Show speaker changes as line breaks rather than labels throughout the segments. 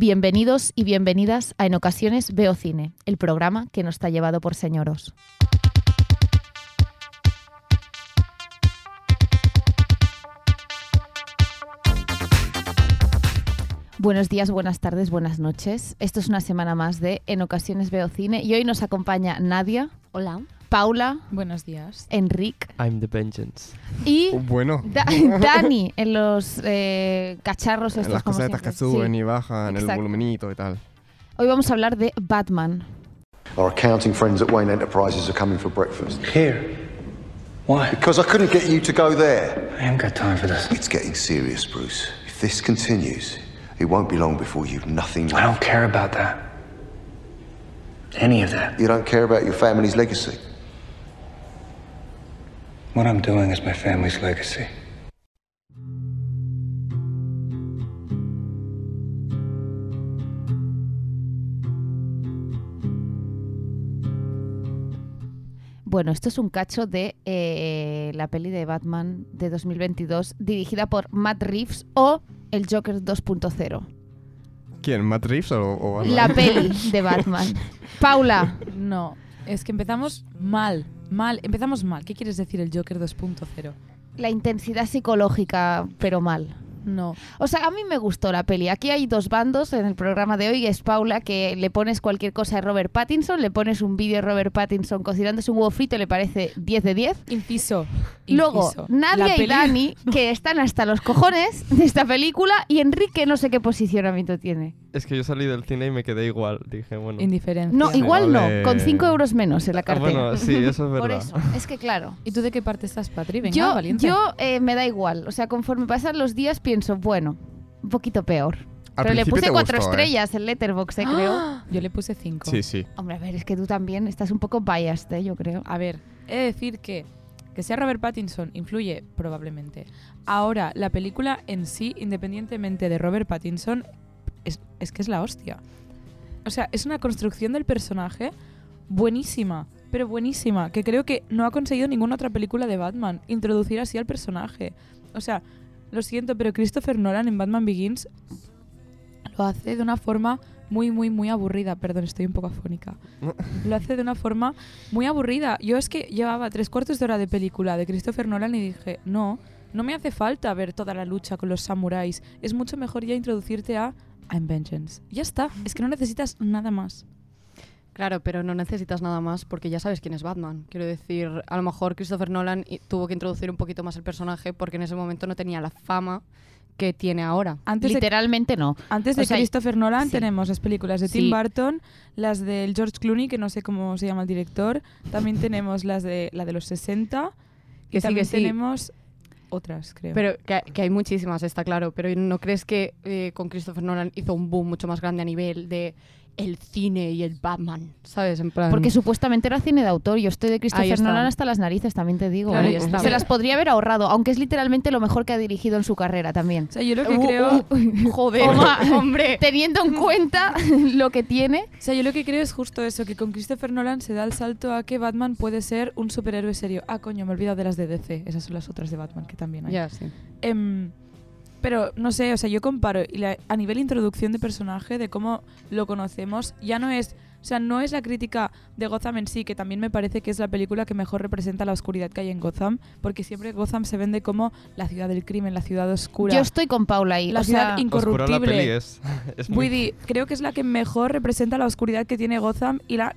Bienvenidos y bienvenidas a En ocasiones veo cine, el programa que nos está llevado por señoros. Buenos días, buenas tardes, buenas noches. Esto es una semana más de En ocasiones veo cine y hoy nos acompaña Nadia,
Hola.
Paula,
Buenos días.
Enric
I'm the vengeance.
y
Bueno,
Da- Dani en los eh, cacharros estos
las
como
casetas que suben
Sí.
y bajan, el
exacto.
volumenito y tal.
Hoy vamos a hablar de Batman.
Our accounting friends at Wayne Enterprises are coming for breakfast.
Here. Why?
Because I couldn't get you to go there.
I haven't got time for this.
It's getting serious, Bruce. If this continues, it won't be long before you've nothing
I
left.
don't care about that. Any of that.
You don't care about your family's legacy.
What I'm doing is my family's legacy.
Bueno, esto es un cacho de eh, la peli de Batman de 2022 dirigida por Matt Reeves o el Joker 2.0.
¿Quién? ¿Matt Reeves o, o Batman?
La peli de Batman. Paula,
No, es que empezamos mal. Mal, empezamos mal. ¿Qué quieres decir el Joker 2.0?
la intensidad psicológica, pero mal.
No.
O sea, a mí me gustó la peli. Aquí hay dos bandos en el programa de hoy. Es Paula, que le pones cualquier cosa de Robert Pattinson, le pones un vídeo de Robert Pattinson cocinándose un huevo frito y le parece 10 de 10.
Inciso.
Luego,
Inciso.
Nadia y Dani, que están hasta los cojones de esta película, y Enrique no sé qué posicionamiento tiene.
Es que yo salí del cine y me quedé igual. Dije, bueno.
Indiferencia.
No, igual no, con 5 euros menos en la
Ah,
cartera.
bueno, sí, eso es verdad.
Por eso, es que claro.
¿Y tú de qué parte estás, Patri? Venga,
yo
valiente.
yo eh, me da igual. O sea, conforme pasan los días pienso, bueno, un poquito peor.
Al
Pero le
principio
puse
te
cuatro
gustó, ¿eh?
estrellas en Letterboxd, eh, creo.
Yo le puse 5.
Sí, sí.
Hombre, a ver, es que tú también estás un poco biased, eh, yo creo.
A ver, he de decir que que sea Robert Pattinson influye probablemente. Ahora, la película en sí, independientemente de Robert Pattinson, es, es que es la hostia. O sea, es una construcción del personaje buenísima, pero buenísima, que creo que no ha conseguido ninguna otra película de Batman introducir así al personaje. O sea, lo siento, pero Christopher Nolan en Batman Begins lo hace de una forma muy, muy, muy aburrida. Perdón, estoy un poco afónica. Lo hace de una forma muy aburrida. Yo es que llevaba tres cuartos de hora de película de Christopher Nolan y dije, no, no me hace falta ver toda la lucha con los samuráis. Es mucho mejor ya introducirte a I'm Vengeance. Ya está, es que no necesitas nada más.
Claro, pero no necesitas nada más porque ya sabes quién es Batman. Quiero decir, a lo mejor Christopher Nolan i- tuvo que introducir un poquito más el personaje porque en ese momento no tenía la fama que tiene ahora.
Antes de,
Literalmente no.
antes de
o sea,
Christopher Nolan
sí.
tenemos las películas de Tim
Sí.
Burton, las del George Clooney, que no sé cómo se llama el director. También tenemos las de la de los 60.
Que
y
sí,
también
que sí.
tenemos otras, creo.
Pero que, que hay muchísimas, está claro. Pero ¿no crees que eh, con Christopher Nolan hizo un boom mucho más grande a nivel de el cine y el Batman? ¿Sabes? En plan...
Porque supuestamente era cine de autor. Yo estoy de Christopher. Nolan hasta las narices, también te digo.
Claro,
¿eh? Se las podría haber ahorrado, aunque es literalmente lo mejor que ha dirigido en su carrera también.
o sea, yo lo que
Uh,
creo...
uh,
Joder,
Oma,
hombre.
Teniendo en cuenta lo que tiene.
O sea, yo lo que creo es justo eso, que con Christopher Nolan se da el salto a que Batman puede ser un superhéroe serio. Ah, coño, me he olvidado de las de DC. Esas son las otras de Batman que también hay.
Ya, sí.
Em, pero no sé, o sea, yo comparo y la- a nivel introducción de personaje, de cómo lo conocemos, ya no es, o sea, no es la crítica de Gotham en sí, que también me parece que es la película que mejor representa la oscuridad que hay en Gotham, porque siempre Gotham se vende como la ciudad del crimen, la ciudad oscura.
Yo estoy con Paula ahí.
La
o
ciudad inc-
Oscura la peli
incorruptible.
es. es muy-
Woody, creo que es la que mejor representa la oscuridad que tiene Gotham y la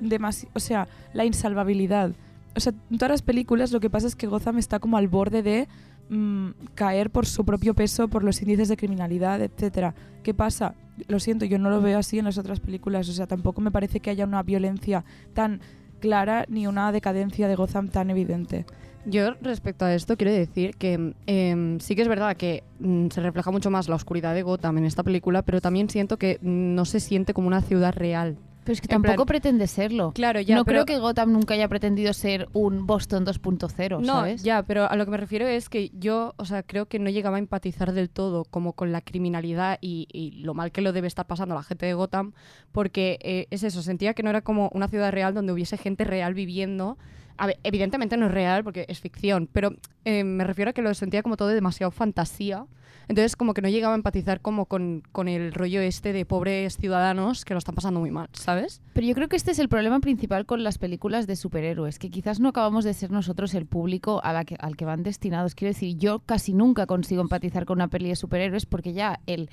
demasi- o sea, la insalvabilidad. O sea, en todas las películas lo que pasa es que Gotham está como al borde de mm, caer por su propio peso, por los índices de criminalidad, etcétera. ¿Qué pasa? Lo siento, yo no lo veo así en las otras películas. O sea, tampoco me parece que haya una violencia tan clara ni una decadencia de Gotham tan evidente.
Yo respecto a esto quiero decir que em, sí que es verdad que mm, se refleja mucho más la oscuridad de Gotham en esta película, pero también siento que mm, no se siente como una ciudad real.
Pero es que
En
tampoco
plan-
pretende serlo.
Claro, ya,
no
pero-
creo que Gotham nunca haya pretendido ser un Boston 2.0,
No,
¿sabes?
ya, pero a lo que me refiero es que yo, o sea, creo que no llegaba a empatizar del todo como con la criminalidad y, y lo mal que lo debe estar pasando la gente de Gotham, porque eh, es eso, sentía que no era como una ciudad real donde hubiese gente real viviendo a ver, evidentemente no es real porque es ficción, pero eh, me refiero a que lo sentía como todo de demasiado fantasía. Entonces como que no llegaba a empatizar como con, con el rollo este de pobres ciudadanos que lo están pasando muy mal, ¿sabes?
Pero yo creo que este es el problema principal con las películas de superhéroes, que quizás no acabamos de ser nosotros el público al que van destinados. Quiero decir, yo casi nunca consigo empatizar con una peli de superhéroes porque ya el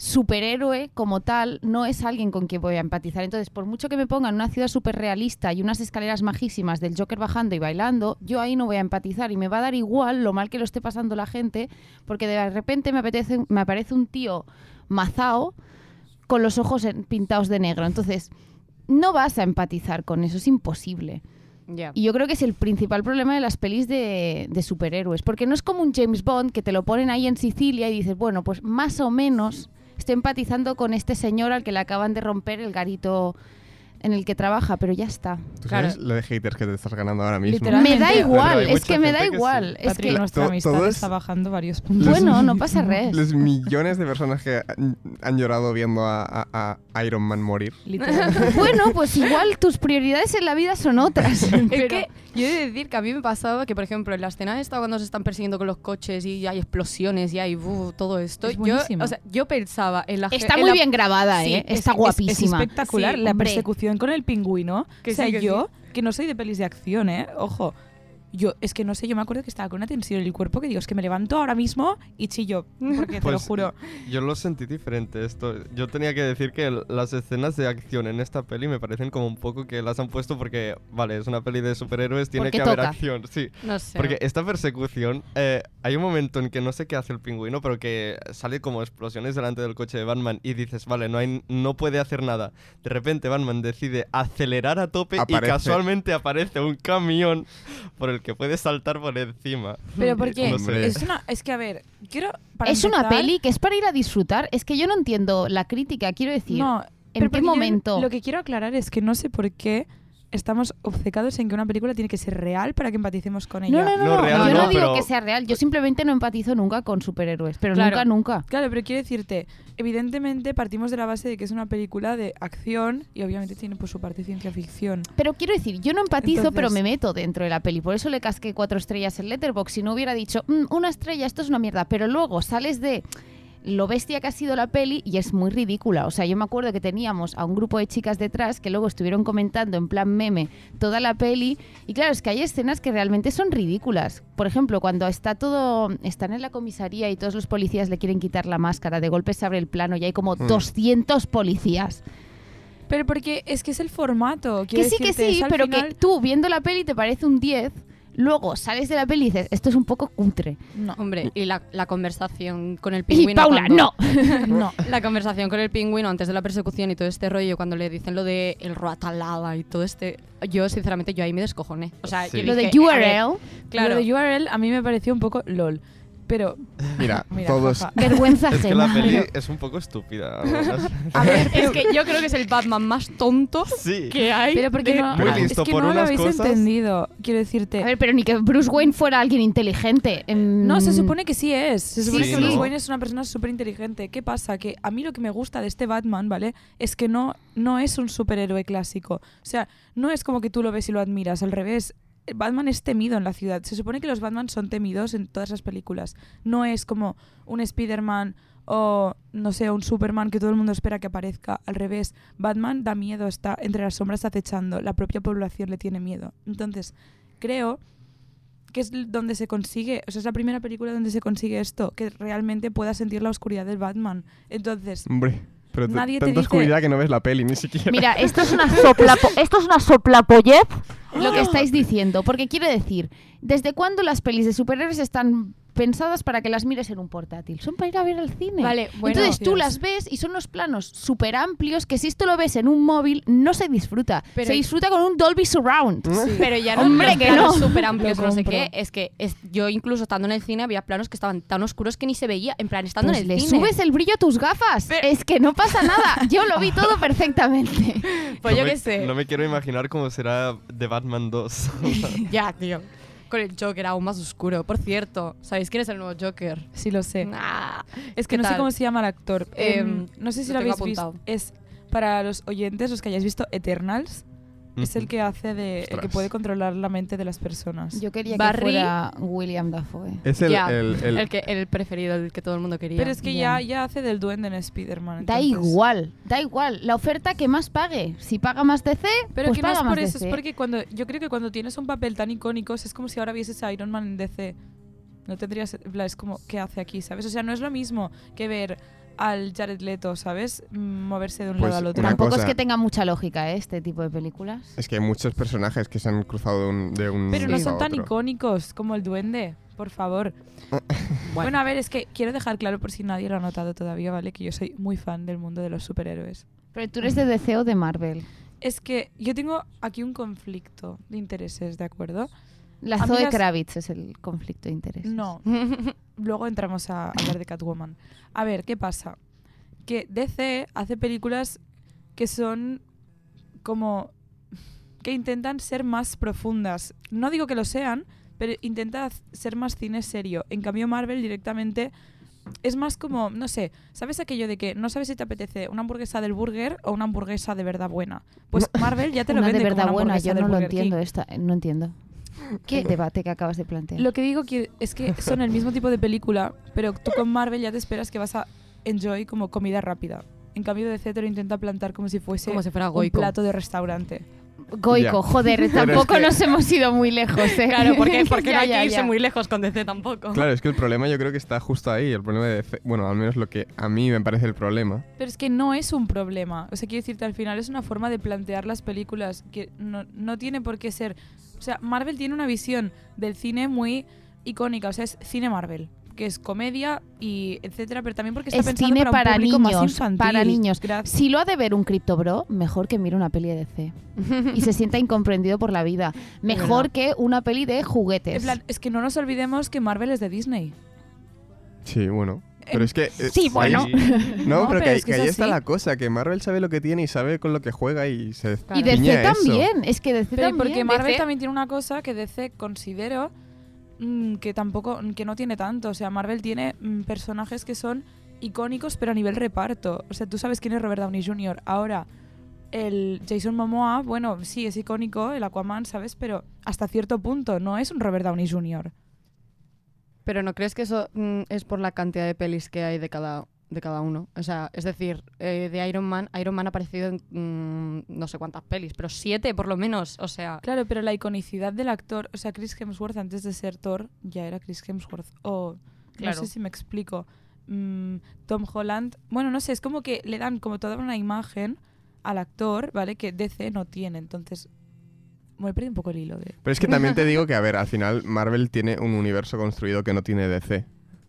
superhéroe como tal no es alguien con quien voy a empatizar. Entonces, por mucho que me pongan una ciudad súper realista y unas escaleras majísimas del Joker bajando y bailando, yo ahí no voy a empatizar y me va a dar igual lo mal que lo esté pasando la gente, porque de repente me, apetece, me aparece un tío mazao con los ojos pintados de negro. Entonces, no vas a empatizar con eso, es imposible. Y yo creo que es el principal problema de las pelis de, de superhéroes, porque no es como un James Bond que te lo ponen ahí en Sicilia y dices, bueno, pues más o menos estoy empatizando con este señor al que le acaban de romper el garito en el que trabaja, pero ya está.
¿Tú
Claro.
sabes lo de haters que te estás ganando ahora mismo?
Literal.
Me da igual, es que me da
gente que sí.
igual. Es
Patri,
que,
nuestra amistad
todos-
está bajando varios puntos.
bueno, no pasa res.
Los millones de personas que han, han llorado viendo a, a- a Iron Man morir.
Literal.
Bueno, pues igual tus prioridades en la vida son otras.
Es que yo he de decir que a mí me pasaba que, por ejemplo, en la escena esta cuando se están persiguiendo con los coches y hay explosiones y hay uh, todo esto,
Es
yo,
buenísima.
o sea, yo pensaba en la
Está
en
muy
la-
bien grabada,
Sí,
¿eh?
es-
Está
es- es
guapísima.
Es espectacular
Sí,
la
hombre.
Con el pingüino.
Que
o sea,
sí, que
yo, que no soy de pelis de acción, ¿eh? Ojo. Yo, es que no sé, yo me acuerdo que estaba con una tensión en el cuerpo que digo, es que me levanto ahora mismo y chillo. Porque te lo
Pues,
juro.
Yo lo sentí diferente esto. Yo tenía que decir que las escenas de acción en esta peli me parecen como un poco que las han puesto porque, vale, es una peli de superhéroes, tiene
Porque
que haber
toca.
acción, sí.
No sé.
Porque esta persecución, eh, hay un momento en que no sé qué hace el pingüino, pero que sale como explosiones delante del coche de Batman y dices, vale, no, hay, no puede hacer nada. De repente Batman decide acelerar a tope
Aparece.
y casualmente aparece un camión por el que puede saltar por encima.
Pero porque
No sé.
Es una. Es que, a ver, quiero. para
es una peli que es para ir a disfrutar. Es que yo no entiendo la crítica, quiero decir.
No,
¿En qué
yo
momento?
Lo que quiero aclarar es que no sé por qué estamos obcecados en que una película tiene que ser real para que empaticemos con ella.
No, no, no,
No,
no,
real
yo
no,
no digo
pero-
que sea real. Yo simplemente no empatizo nunca con superhéroes, pero
Claro.
nunca, nunca.
Claro, pero quiero decirte, evidentemente partimos de la base de que es una película de acción y obviamente tiene pues su parte de ciencia ficción.
Pero quiero decir, yo no empatizo,
Entonces-
pero me meto dentro de la peli. Por eso le casqué cuatro estrellas en Letterboxd. Si no hubiera dicho, "Mm, una estrella, esto es una mierda. Pero luego sales de lo bestia que ha sido la peli y es muy ridícula. O sea, yo me acuerdo que teníamos a un grupo de chicas detrás que luego estuvieron comentando en plan meme toda la peli. Y claro, es que hay escenas que realmente son ridículas. Por ejemplo, cuando está todo, están en la comisaría y todos los policías le quieren quitar la máscara, de golpe se abre el plano y hay como
Hmm.
200 policías.
Pero porque es que es el formato.
Que sí, que sí, pero
final-
que tú viendo la peli te parece un 10, luego sales de la peli y dices, esto es un poco cutre.
No.
Hombre, y la, la conversación con el
Y
pingüino.
Paula,
cuando-
no.
no.
La conversación con el pingüino antes de la persecución y todo este rollo, cuando le dicen lo de el roatalada y todo este. Yo, sinceramente, yo ahí me descojoné. O sea,
Sí.
yo
Lo de
a ver,
URL,
Claro.
Lo de URL a mí me pareció un poco lol. Pero.
Mira,
Mira,
todos.
jaja.
vergüenza
Es que la
ajena.
peli es un poco estúpida. algunas-
A ver, es que yo creo que es el Batman más tonto
sí.
que hay.
Pero porque no, es que
por
no lo
unas
habéis
cosas.
entendido. Quiero decirte.
A ver, pero ni que Bruce Wayne fuera alguien inteligente.
No, se supone que sí es. Se supone
Sí,
que Bruce. Wayne es una persona súper inteligente. ¿Qué pasa? Que a mí lo que me gusta de este Batman, ¿vale? Es que no, no es un superhéroe clásico. O sea, no es como que tú lo ves y lo admiras. Al revés. Batman es temido en la ciudad. Se supone que los Batman son temidos en todas las películas. No es como un Spider-Man o, no sé, un Superman que todo el mundo espera que aparezca. Al revés, Batman da miedo, está entre las sombras acechando. La propia población le tiene miedo. Entonces, creo que es donde se consigue, o sea, es la primera película donde se consigue esto, que realmente puedas sentir la oscuridad del Batman. Entonces,
Hombre, pero
Nadie te
tanta
dice-
oscuridad que no ves la peli, ni siquiera.
Mira, esto es una soplapo esto es una soplapollez lo que estáis diciendo, porque quiere decir, ¿desde cuándo las pelis de superhéroes están pensadas para que las mires en un portátil? Son para ir a ver al cine.
Vale, bueno.
Entonces tú
Dios.
las ves y son unos planos súper amplios que si esto lo ves en un móvil no se disfruta.
Pero-
se disfruta con un Dolby Surround.
Pero ya no
Hombre, que no.
súper amplios, no sé qué. Es que es- yo incluso estando en el cine había planos que estaban tan oscuros que ni se veía. En plan, estando
Pues
en
le
el cine.
subes el brillo a tus gafas. Es que no pasa nada. Yo lo vi todo perfectamente.
Pues
no
yo
me,
qué sé.
No me quiero imaginar cómo será The Batman 2.
Ya, tío. Con el Joker aún más oscuro. Por cierto, ¿sabéis quién es el nuevo Joker?
sí lo sé. Es que
¿qué
no sé cómo se llama el actor.
Em,
Em, no sé si
lo
habéis visto.
apuntado.
Es para los oyentes, los que hayáis visto Eternals. Es el que hace de. el que puede controlar la mente de las personas.
Yo quería
Barry-
que fuera William Dafoe.
Es el, el- el-
El, que, el preferido, el que todo el mundo quería.
Pero es que
Ya.
ya, ya hace del duende en Spider-Man.
Da igual, da igual. La oferta que más pague. Si paga más DC,
Pero
pues
que no
paga
es
más
por eso,
DC.
es porque cuando yo creo que cuando tienes un papel tan icónico es como si ahora vieses a Iron Man en DC. No tendrías, en plan, es como, ¿qué hace aquí? ¿Sabes? O sea, no es lo mismo que ver al Jared Leto, ¿sabes? Moverse de un
Pues
lado al otro.
Tampoco
cosa-
es que tenga mucha lógica ¿eh? este tipo de películas.
es que hay muchos personajes que se han cruzado de un, de un
Pero no
a
son tan
otro.
icónicos como el duende, por favor. bueno. a ver, es que quiero dejar claro por si nadie lo ha notado todavía, ¿vale? Que yo soy muy fan del mundo de los superhéroes.
Pero tú eres de DC o de Marvel.
Es que yo tengo aquí un conflicto de intereses, ¿de acuerdo?
La
A
Zoe
las-
Kravitz es el conflicto de intereses.
No, luego entramos a hablar de Catwoman. A ver, ¿qué pasa? Que DC hace películas que son como que intentan ser más profundas. No digo que lo sean, pero intenta ser más cine serio. En cambio Marvel directamente es más como, no sé, ¿sabes aquello de que no sabes si te apetece una hamburguesa del burger o una hamburguesa de verdad buena? Pues Marvel ya te lo
Una de
vende como
verdad
una
buena, yo no lo entiendo esta, no entiendo. ¿Qué debate que acabas de plantear?
Lo que digo que es que son el mismo tipo de película, pero tú con Marvel ya te esperas que vas a enjoy como comida rápida. En cambio, DC te lo intenta plantar como si fuese
Como si fuera
un
Goico.
plato de restaurante.
Goico,
Ya.
joder,
es
tampoco
que-
nos hemos ido muy lejos, ¿eh?
Claro, porque, porque
Ya,
no hay
ya,
que irse
ya.
muy lejos con DC tampoco.
Claro, es que el problema yo creo que está justo ahí. El problema de DC bueno, al menos lo que a mí me parece el problema.
Pero es que no es un problema. O sea, quiero decirte, al final es una forma de plantear las películas que no, no tiene por qué ser... O sea, Marvel tiene una visión del cine muy icónica. O sea, es cine Marvel, que es comedia y etcétera, pero también porque está
Es
pensando
cine
para,
para
un público más
niños,
infantil.
para niños.
Gracias.
Si lo ha de ver un Crypto Bro, mejor que mire una peli de DC. y se sienta incomprendido por la vida. Mejor que una peli de juguetes.
En plan, es que no nos olvidemos que Marvel es de Disney.
Sí, bueno. Pero es que... eh,
sí, bueno.
ahí- No,
No,
pero,
pero
que,
es que
ahí está la cosa, que Marvel sabe lo que tiene y sabe con lo que juega y se
y DC también. Es que DC
Pero
también.
porque Marvel
DC
también tiene una cosa que DC considero mm, que tampoco, que no tiene tanto. O sea, Marvel tiene mm, personajes que son icónicos, pero a nivel reparto. O sea, tú sabes quién es Robert Downey Jr. Ahora, el Jason Momoa, bueno, sí, es icónico, el Aquaman, ¿sabes? Pero hasta cierto punto, no es un Robert Downey Jr.
Pero ¿no crees que eso mm, es por la cantidad de pelis que hay de cada, de cada uno? O sea, es decir, eh, de Iron Man, Iron Man ha aparecido en mm, no sé cuántas pelis, pero siete por lo menos. O sea,
Claro, pero la iconicidad del actor, o sea, Chris Hemsworth antes de ser Thor ya era Chris Hemsworth. O
Claro.
no sé si me explico. Mm, Tom Holland, bueno, no sé, es como que le dan como toda una imagen al actor, ¿vale? Que DC no tiene. Entonces, me perdí un poco el hilo de.
Pero es que también te digo que, a ver, al final Marvel tiene un universo construido que no tiene DC.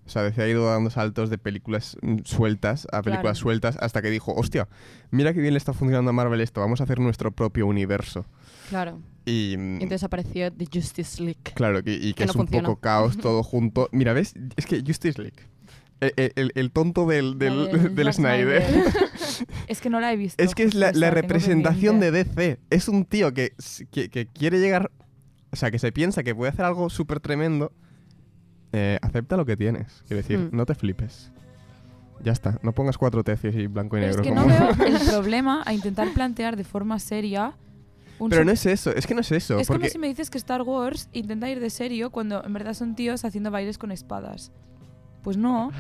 O sea, DC ha ido dando saltos de películas mm, sueltas a películas
Claro.
sueltas hasta que dijo, hostia, mira qué bien le está funcionando a Marvel esto, vamos a hacer nuestro propio universo.
claro.
Y, mm,
entonces apareció The Justice League.
claro, que- y que,
que
es
no
un
funciona.
poco caos todo junto. Mira, ¿ves? Es que Justice League. El, el- tonto del, del, del
Zack
Snyder.
es que no la he visto.
Es que es la, representación de. DC. Es un tío que, que, que quiere llegar. O sea, que se piensa que puede hacer algo súper tremendo. Eh, acepta lo que tienes. Quiero decir,
Hmm.
no te flipes. Ya está. No pongas cuatro tesis y blanco y
Pero es
negro.
que
como-
no veo el problema a intentar plantear de forma seria.
Pero no es eso. Es que no es eso.
Es
porque
como si me dices que Star Wars intenta ir de serio cuando en verdad son tíos haciendo bailes con espadas. Pues no,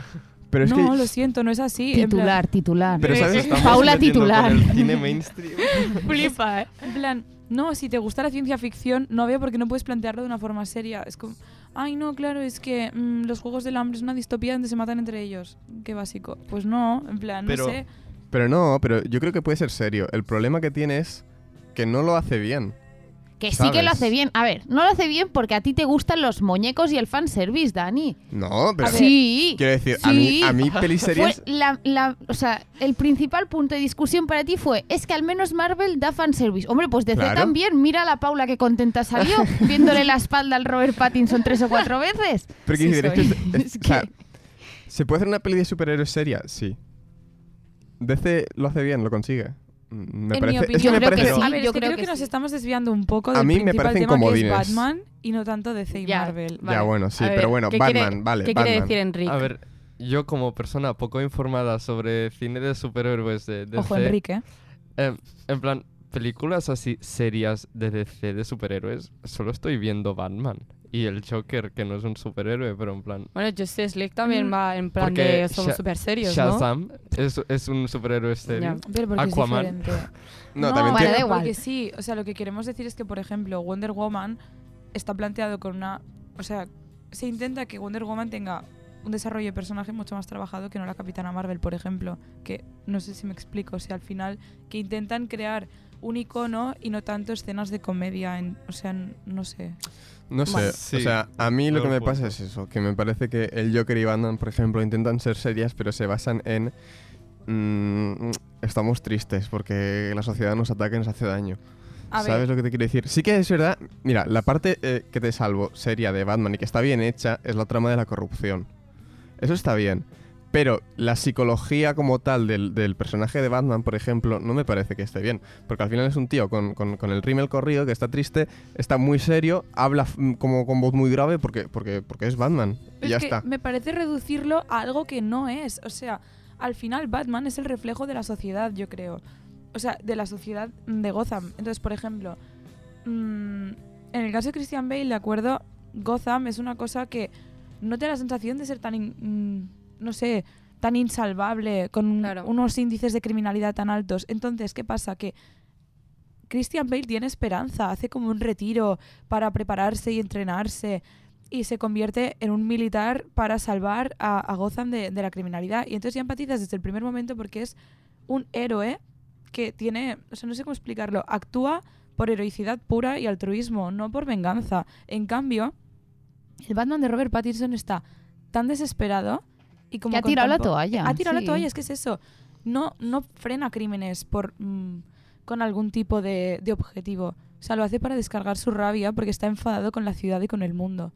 pero es
no,
que.
lo siento, no es así.
Titular, titular.
Pero ¿sabes?
Estamos
Paula titular.
con el cine mainstream.
Flipa, ¿eh?
En plan, no, si te gusta la ciencia ficción, no veo por qué no puedes plantearlo de una forma seria. Es como, ay, no, claro, es que mm, los Juegos del Hambre es una distopía donde se matan entre ellos. Qué básico. Pues no, en plan,
Pero-
no sé.
Pero no, pero yo creo que puede ser serio. El problema que tiene es que no lo hace bien.
Que sí que lo hace bien. A ver, no lo hace bien porque a ti te gustan los muñecos y el fanservice, Dani.
No, pero.
A ver,
Sí.
Quiero decir, a mí, a mí pelis
Fue
series.
la, la- o sea, el principal punto de discusión para ti fue, es que al menos Marvel da fanservice. Hombre, pues DC
Claro.
también. Mira a la Paula que contenta salió, viéndole la espalda al Robert Pattinson tres o cuatro veces.
Pero
Sí
decir, es
soy.
que, es-
Es
o sea,
que-
¿se puede hacer una peli de superhéroes seria? Sí. DC lo hace bien, lo consigue. Mm, Me
En mi
parece, es
opinión-
que
Yo
me
creo que
parece,
sí.
a ver,
yo
es que
creo
creo
que
que, nos
sí.
estamos desviando un poco
A
del
mí me
principal
parecen
tema que es
comodines.
Batman y no tanto DC y
Ya.
Marvel.
Ya, bueno, sí,
A ver,
pero bueno,
¿qué
Batman,
quiere-
vale,
¿Qué
Batman.
quiere decir Enrique?
A ver, yo como persona poco informada sobre cine de superhéroes de DC,
Ojo, Enrique.
eh, en plan, películas así serias de DC de superhéroes, solo estoy viendo Batman. Y el Joker, que no es un superhéroe, pero en plan...
Bueno, Justice League también
Mm.
va en plan
Porque
de somos
Sha-
súper serios, ¿no?
Shazam es, es un superhéroe serio.
Ya.
Pero porque
Aquaman.
es diferente.
No, también
bueno,
tiene-
da igual.
Porque sí, o sea, lo que queremos decir es que, por ejemplo, Wonder Woman está planteado con una. O sea, se intenta que Wonder Woman tenga un desarrollo de personaje mucho más trabajado que no la Capitana Marvel, por ejemplo. Que no sé si me explico. O sea, al final, que intentan crear un icono y no tanto escenas de comedia. En, o sea, no sé.
No sé,
Bueno, sí,
o sea, a mí lo que me
punto.
pasa es eso, que me parece que el Joker y Batman, por ejemplo, intentan ser serias, pero se basan en... mm, estamos tristes porque la sociedad nos ataca y nos hace daño.
A
¿Sabes
ver,
lo que te quiero decir? Sí que es verdad, mira, la parte eh, que te salvo seria de Batman y que está bien hecha es la trama de la corrupción. Eso está bien. Pero la psicología como tal del, del personaje de Batman, por ejemplo, no me parece que esté bien. Porque al final es un tío con, con- con el rímel corrido que está triste, está muy serio, habla mm, como con voz muy grave porque, porque, porque es Batman. Y
es
ya
que
está.
me parece reducirlo a algo que no es. O sea, al final Batman es el reflejo de la sociedad, yo creo. O sea, de la sociedad de Gotham. Entonces, por ejemplo, mm, en el caso de Christian Bale, de acuerdo, Gotham es una cosa que no te da la sensación de ser tan, in- mm, no sé, tan insalvable, con
Claro.
unos índices de criminalidad tan altos. Entonces, ¿qué pasa? Que Christian Bale tiene esperanza, hace como un retiro para prepararse y entrenarse y se convierte en un militar para salvar a, a Gotham de, de la criminalidad. Y entonces ya empatizas desde el primer momento porque es un héroe que tiene, o sea, no sé cómo explicarlo, actúa por heroicidad pura y altruismo, no por venganza. En cambio, el Batman de Robert Pattinson está tan desesperado y como
Que ha tirado la toalla,
Ha tirado
sí.
la toalla, es que es eso. No, no frena crímenes por mm, con algún tipo de, de objetivo. O sea, lo hace para descargar su rabia porque está enfadado con la ciudad y con el mundo.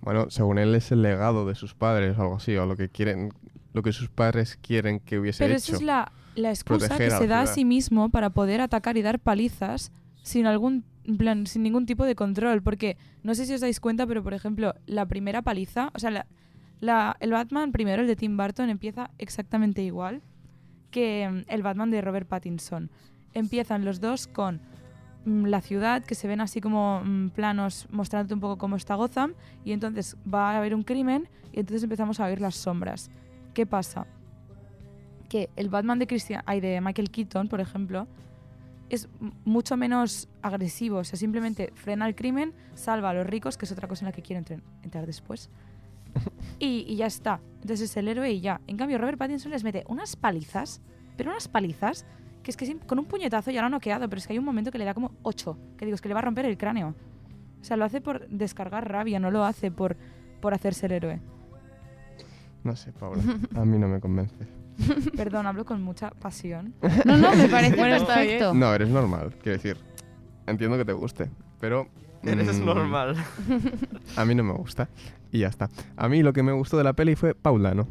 Bueno, según él es el legado de sus padres o algo así, o lo que quieren, lo que sus padres quieren que hubiese
Pero
hecho.
esa es la, la excusa que se da a sí mismo para poder atacar y dar palizas sin algún plan, sin ningún tipo de control. Porque no sé si os dais cuenta, pero por ejemplo, la primera paliza, o sea, la, la- el Batman primero, el de Tim Burton, empieza exactamente igual que mm, el Batman de Robert Pattinson. Empiezan los dos con mm, la ciudad, que se ven así como mm, planos mostrándote un poco cómo está Gotham, y entonces va a haber un crimen, y entonces empezamos a ver las sombras. ¿Qué pasa? Que el Batman de, Christian, ay, de Michael Keaton, por ejemplo, es mucho menos agresivo. O sea, simplemente frena el crimen, salva a los ricos, que es otra cosa en la que quiero entrar después. Y, y ya está. Entonces es el héroe y ya. En cambio, Robert Pattinson les mete unas palizas, pero unas palizas, que es que con un puñetazo ya lo ha noqueado, pero es que hay un momento que le da como 8, que digo, es que le va a romper el cráneo. O sea, lo hace por descargar rabia, no lo hace por, por hacerse el héroe.
No sé, Paula. A mí no me convence.
Perdón, hablo con mucha pasión.
No, no, me parece
Bueno,
perfecto.
No, eres normal, quiero decir. Entiendo que te guste, pero...
Eres
mm,
normal.
A mí no me gusta. Y ya está. A mí lo que me gustó de la peli fue Paulano.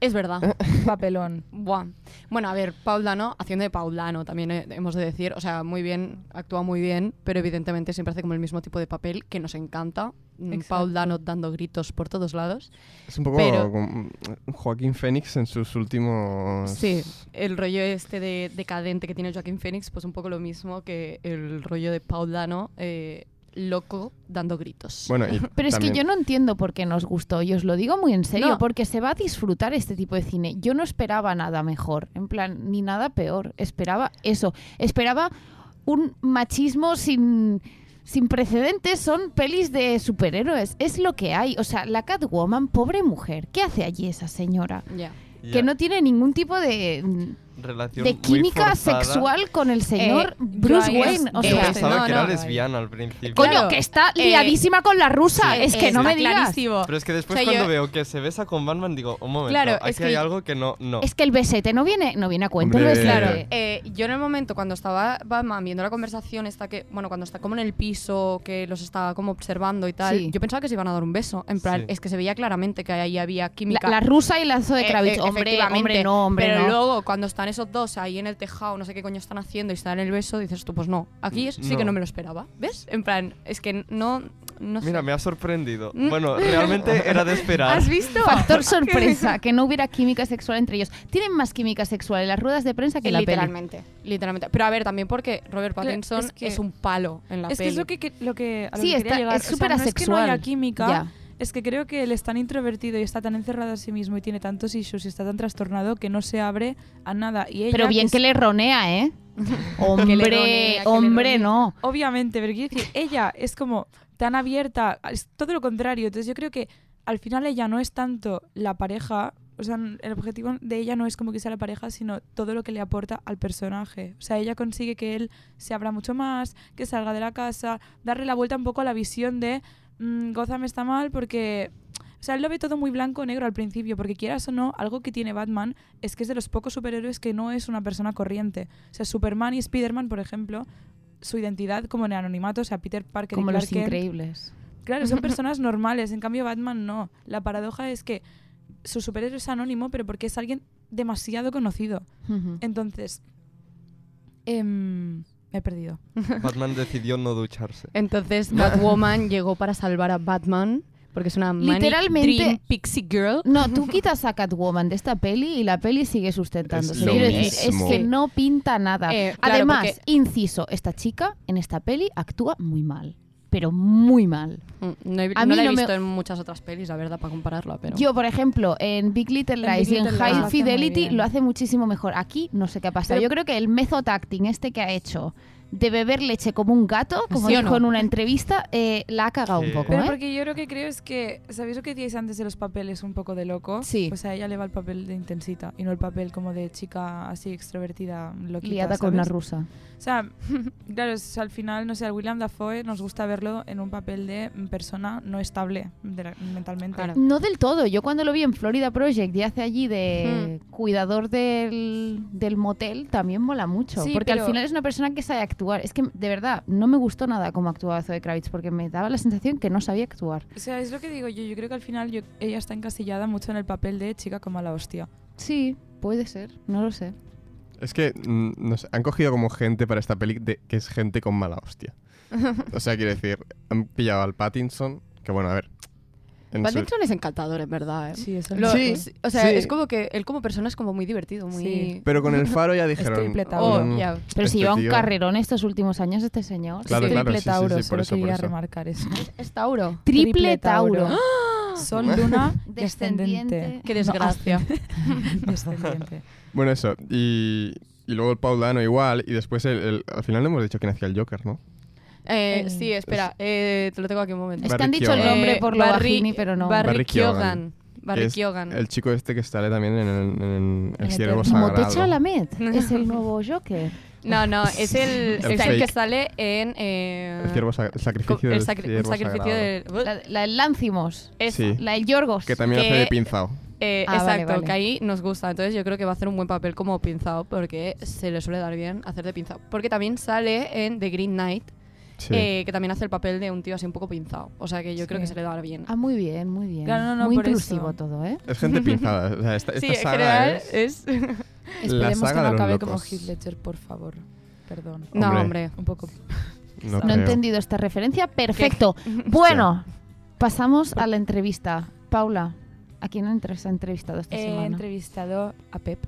Es verdad.
Papelón.
Buah. Bueno, a ver, Paul Dano, haciendo de Paul Dano, también eh, hemos de decir, o sea, muy bien, actúa muy bien, pero evidentemente siempre hace como el mismo tipo de papel que nos encanta.
Exacto.
Paul Dano dando gritos por todos lados.
Es un poco
Pero-
como Joaquín Phoenix en sus últimos...
Sí, el rollo este de decadente que tiene Joaquín Phoenix, pues un poco lo mismo que el rollo de Paul Dano, eh, loco, dando gritos.
Bueno, y
Pero es que yo no entiendo por qué nos gustó, y os lo digo muy en serio,
No.
porque se va a disfrutar este tipo de cine. Yo no esperaba nada mejor, en plan, ni nada peor. Esperaba eso. Esperaba un machismo sin, sin precedentes. Son pelis de superhéroes. Es lo que hay. O sea, la Catwoman, pobre mujer. ¿Qué hace allí esa señora? Que no tiene ningún tipo de,
Relación
de química sexual con el señor
Eh,
Bruce
yo ahí
Wayne. O sea,
pensaba
no,
que era lesbiana al principio.
coño,
Claro.
que está
Eh,
liadísima con la rusa.
Sí,
es que no
está
me digas.
clarísimo.
Pero es que después
O sea,
cuando
yo-
veo que se besa con Batman digo, un momento,
Claro,
aquí
es que
hay algo que no, no.
Es que el besete no viene, no viene a cuento
Hombre.
Claro, eh, yo en el momento cuando estaba Batman viendo la conversación, está que, bueno, cuando está como en el piso, que los estaba como observando y tal,
Sí.
yo pensaba que se iban a dar un beso. En plan,
Sí.
es que se veía claramente que ahí había
La,
química.
la rusa y la
Eh,
Kravitz.
eh,
hombre,
efectivamente.
hombre, no, hombre,
Pero
no.
luego, cuando están esos dos ahí en el tejado, no sé qué coño están haciendo y están en el beso, dices tú, pues no. Aquí es- sí que
No.
me lo esperaba. ¿Ves? En plan, es que no. no sé.
Mira, me ha sorprendido.
Mm.
Bueno, realmente era de esperar.
¿Has visto?
Factor sorpresa, que no hubiera química sexual entre ellos. Tienen más química sexual en las ruedas de prensa que en la peli.
literalmente, literalmente. Pero a ver, también porque Robert Pattinson
es
es,
que-
un palo en la
Es que
peli.
es lo que, que- lo que, a lo
Sí,
que
está-
quería llegar.
es
O sea,
súper
no es que no
asexual.
haya química,
Ya.
Es que creo que él es tan introvertido y está tan encerrado a sí mismo y tiene tantos issues y está tan trastornado que no se abre a nada. Y ella,
Pero bien
es-
que le ronea, ¿eh? Hombre,
Que le ronea, que le
hombre, no.
Obviamente, pero quiero decir, ella es como tan abierta, es todo lo contrario. Entonces yo creo que al final ella no es tanto la pareja, o sea, el objetivo de ella no es como que sea la pareja, sino todo lo que le aporta al personaje. O sea, ella consigue que él se abra mucho más, que salga de la casa, darle la vuelta un poco a la visión de mm, Gotham está mal porque... O sea, él lo ve todo muy blanco o negro al principio, porque quieras o no, algo que tiene Batman es que es de los pocos superhéroes que no es una persona corriente. O sea, Superman y Spider-Man, por ejemplo, su identidad como en el anonimato, o sea, Peter Parker
Como
y Clark
los
Kent,
increíbles.
Claro, son personas normales, en cambio Batman no. La paradoja es que su superhéroe es anónimo, pero porque es alguien demasiado conocido. Entonces, em, me he perdido.
Batman decidió no ducharse.
Entonces Batwoman llegó para salvar a Batman porque es una manic
Literalmente-
dream pixie girl.
No, tú quitas a Catwoman de esta peli y la peli sigue sustentándose.
Es lo
Quiero decir, es que no pinta nada.
Eh, claro,
Además,
porque-
inciso, esta chica en esta peli actúa muy mal. Pero muy mal.
Mm, No, he,
A
no
mí
la he
no me-
visto en muchas otras pelis, la verdad, para compararla, pero...
Yo, por ejemplo, en Big Little Lies y en High Fidelity lo hace muchísimo mejor. Aquí no sé qué ha pasado.
Pero-
Yo creo que el method acting este que ha hecho de beber leche como un gato, como
¿Sí
dijo
no?
en una entrevista, eh, la ha cagado un
Sí.
poco,
Pero
¿eh?
porque yo lo que creo es que, ¿sabéis lo que decíais antes de los papeles un poco de loco?
Sí.
Pues a ella le va el papel de intensita y no el papel como de chica así extrovertida, loquita,
Liada con
¿sabes?
una rusa.
O sea, claro, es- al final, no sé, al William Dafoe nos gusta verlo en un papel de persona no estable de la- mentalmente.
Claro.
No del todo. Yo cuando lo vi en Florida Project y hace allí de cuidador del, del motel, también mola mucho.
Sí,
porque al final es una persona que sabe actuar. Es que, de verdad, no me gustó nada cómo actuaba Zoe Kravitz porque me daba la sensación que no sabía actuar.
O sea, es lo que digo yo. Yo creo que al final yo- ella está encasillada mucho en el papel de chica como la hostia.
Sí, puede ser. No lo sé.
Es que, mm, no sé, han cogido como gente para esta peli de, que es gente con mala hostia. O sea, quiero decir, han pillado al Pattinson, que bueno, a ver. En su-
es encantador, en verdad, ¿eh?
Sí, eso
Lo-
Sí,
es- o sea,
sí.
es como que él como persona es como muy divertido, muy...
Sí.
Pero con el faro ya dijeron.
triple Tauro.
"Mm,
Oh, ya.
Pero si
este
lleva un
tío-
carrerón estos últimos años este señor.
Claro,
es
claro,
triple
sí, sí, sí,
Tauro,
por
solo
eso, por
quería
eso.
remarcar eso.
Es Tauro.
Triple Tauro.
Sol, luna,
Descendiente.
descendiente.
Qué desgracia.
Descendiente.
Bueno, eso. Y, y luego el Paul Dano igual. Y después, el, el- al final no hemos dicho quién hacía el Joker, ¿no?
Eh, sí, espera, eh, te lo tengo aquí un momento.
Es que han dicho el nombre
Eh,
por lo
Barry-
bajini, pero no.
Barry,
Barry Keoghan.
Barry Keoghan.
El chico este que sale también en, el- en el
En
Ciervo. Sagrado.
Chalamet es el nuevo Joker.
No, no, es el,
El
el que sale en... eh,
El, ciervo sa- el sacrificio
el
del
sacri-
ciervo
sacrificio
sagrado.
del...
La, la del Lancimos.
Sí.
La del Yorgos.
Que también
que-
hace de pinzao.
Eh,
Ah,
exacto,
vale.
que ahí nos gusta. Entonces yo creo que va a hacer un buen papel como pinzado porque se le suele dar bien hacer de pinzado. Porque también sale en The Green Knight,
Sí.
eh, que también hace el papel de un tío así un poco pinzado. O sea que yo creo que se le da bien.
Ah, muy bien, muy bien.
Claro, no, no,
muy inclusivo
eso.
todo, ¿eh?
Es gente pinzada. O sea, esta,
sí,
esta saga
general
es...
es...
Esperemos
saga
que no acabe como. Heath Ledger, por favor. Perdón.
no,
Hombre.
hombre.
Un poco.
No,
No he entendido esta referencia. Perfecto. Bueno, pasamos a la entrevista. Paula, ¿a quién has entrevistado esta
He
semana?
entrevistado a Pep,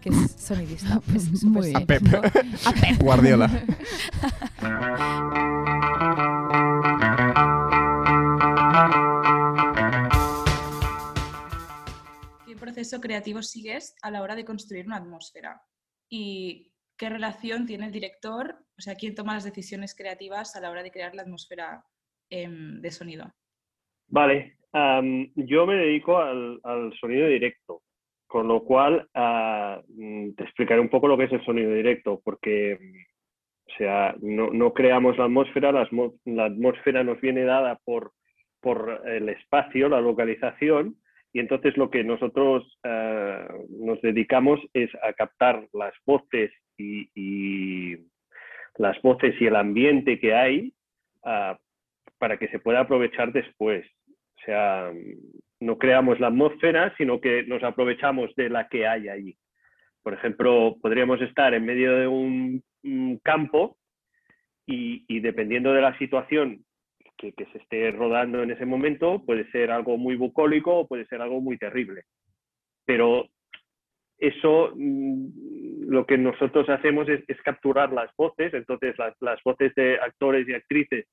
que es sonidista. Pues,
Muy bien.
A Pep.
A Pep.
Guardiola.
Proceso creativo sigues a la hora de construir una atmósfera? ¿Y qué relación tiene el director? O sea, ¿quién toma las decisiones creativas a la hora de crear la atmósfera em, de sonido?
Vale, am, yo me dedico al, sonido directo, con lo cual mm, te explicaré un poco lo que es el sonido directo, porque o sea, no, creamos la atmósfera, la, la atmósfera nos viene dada por, por el espacio, la localización, y entonces lo que nosotros ah, nos dedicamos es a captar las voces y, las voces y el ambiente que hay ah, para que se pueda aprovechar después. O sea, no creamos la atmósfera, sino que nos aprovechamos de la que hay allí. Por ejemplo, podríamos estar en medio de un, campo y dependiendo de la situación que, que se esté rodando en ese momento puede ser algo muy bucólico o puede ser algo muy terrible. Pero eso mm, lo que nosotros hacemos es, es capturar las voces, entonces las, las, voces de actores y actrices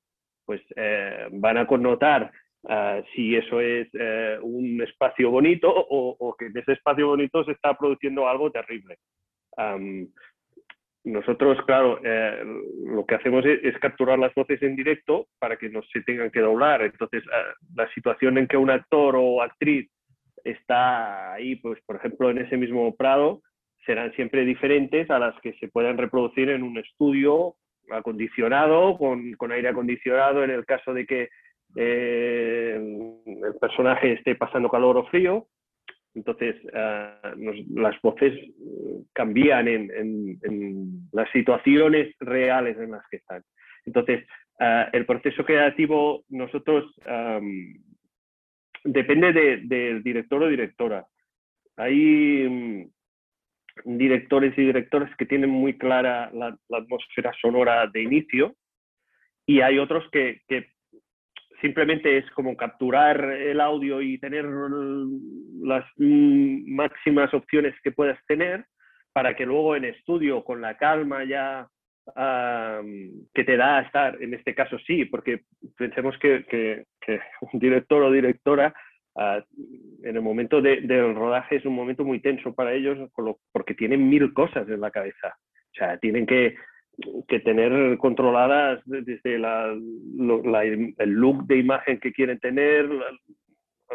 pues eh, van a connotar uh, si eso es uh, un espacio bonito o, o, que en ese espacio bonito se está produciendo algo terrible. Um, nosotros, claro, eh, lo que hacemos es, capturar las voces en directo para que no se tengan que doblar. Entonces, la situación en que un actor o actriz está ahí, pues por ejemplo, en ese mismo prado, serán siempre diferentes a las que se puedan reproducir en un estudio acondicionado, con, con aire acondicionado en el caso de que eh, el personaje esté pasando calor o frío. Entonces, uh, las voces cambian en, las situaciones reales en las que están. Entonces, uh, el proceso creativo, nosotros um, depende del de director o directora. Hay um, directores y directoras que tienen muy clara la, atmósfera sonora de inicio y hay otros que, simplemente es como capturar el audio y tener las máximas opciones que puedas tener para que luego en estudio con la calma ya que te da estar, en este caso sí, porque pensemos que, un director o directora uh, en el momento de, del rodaje es un momento muy tenso para ellos lo, porque tienen mil cosas en la cabeza. O sea, tienen que, que tener controladas desde la, el look de imagen que quieren tener,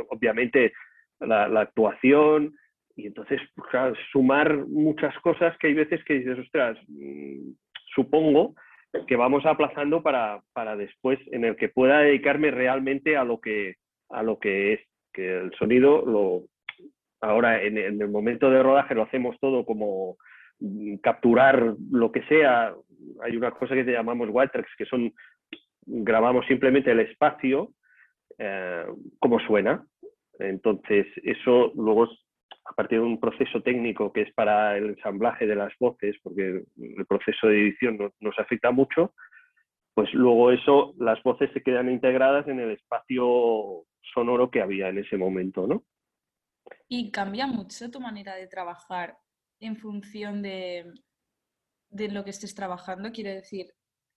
obviamente la, actuación, y entonces claro, sumar muchas cosas que hay veces que dices, ostras, mmm, supongo que vamos aplazando para, para después, en el que pueda dedicarme realmente a lo que, a lo que es, que el sonido lo... Ahora, en, en el momento de rodaje lo hacemos todo como capturar lo que sea. Hay una cosa que llamamos wild tracks, que son, grabamos simplemente el espacio eh, como suena. Entonces, eso luego a partir de un proceso técnico que es para el ensamblaje de las voces, porque el proceso de edición no, nos afecta mucho, pues luego eso, las voces se quedan integradas en el espacio sonoro que había en ese momento, ¿no?
Y cambia mucho tu manera de trabajar en función de, de lo que estés trabajando. Quiero decir,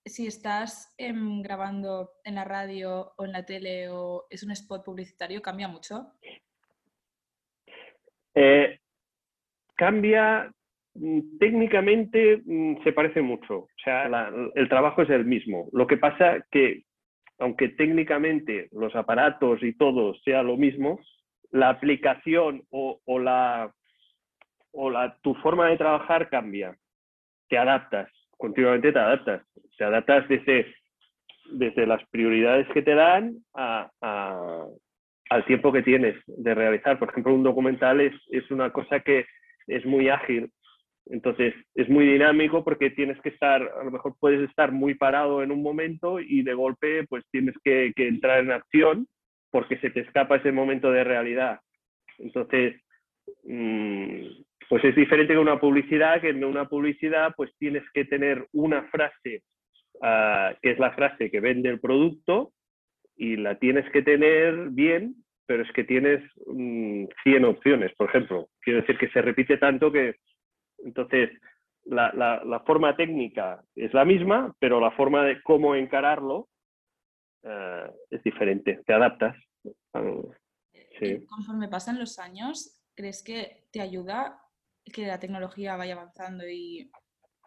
si estás eh, grabando en la radio o en la tele o es un spot publicitario, ¿cambia mucho?
Eh, cambia mm, técnicamente mm, se parece mucho, o sea, el trabajo es el mismo. Lo que pasa que, aunque técnicamente los aparatos y todo sea lo mismo, la aplicación o, o la o la, tu forma de trabajar cambia. Te adaptas, continuamente te adaptas. Te adaptas desde, desde las prioridades que te dan a, al tiempo que tienes de realizar. Por ejemplo, un documental es, es una cosa que es muy ágil. Entonces, es muy dinámico porque tienes que estar, a lo mejor puedes estar muy parado en un momento y de golpe pues tienes que, entrar en acción porque se te escapa ese momento de realidad. Entonces, mmm, pues es diferente que una publicidad, que en una publicidad pues tienes que tener una frase uh, que es la frase que vende el producto y la tienes que tener bien, pero es que tienes mmm, 100 opciones, por ejemplo. Quiero decir que se repite tanto que entonces la, la, la forma técnica es la misma, pero la forma de cómo encararlo uh, es diferente, te adaptas.
Uh, sí. Conforme pasan los años, ¿crees que te ayuda que la tecnología vaya avanzando y,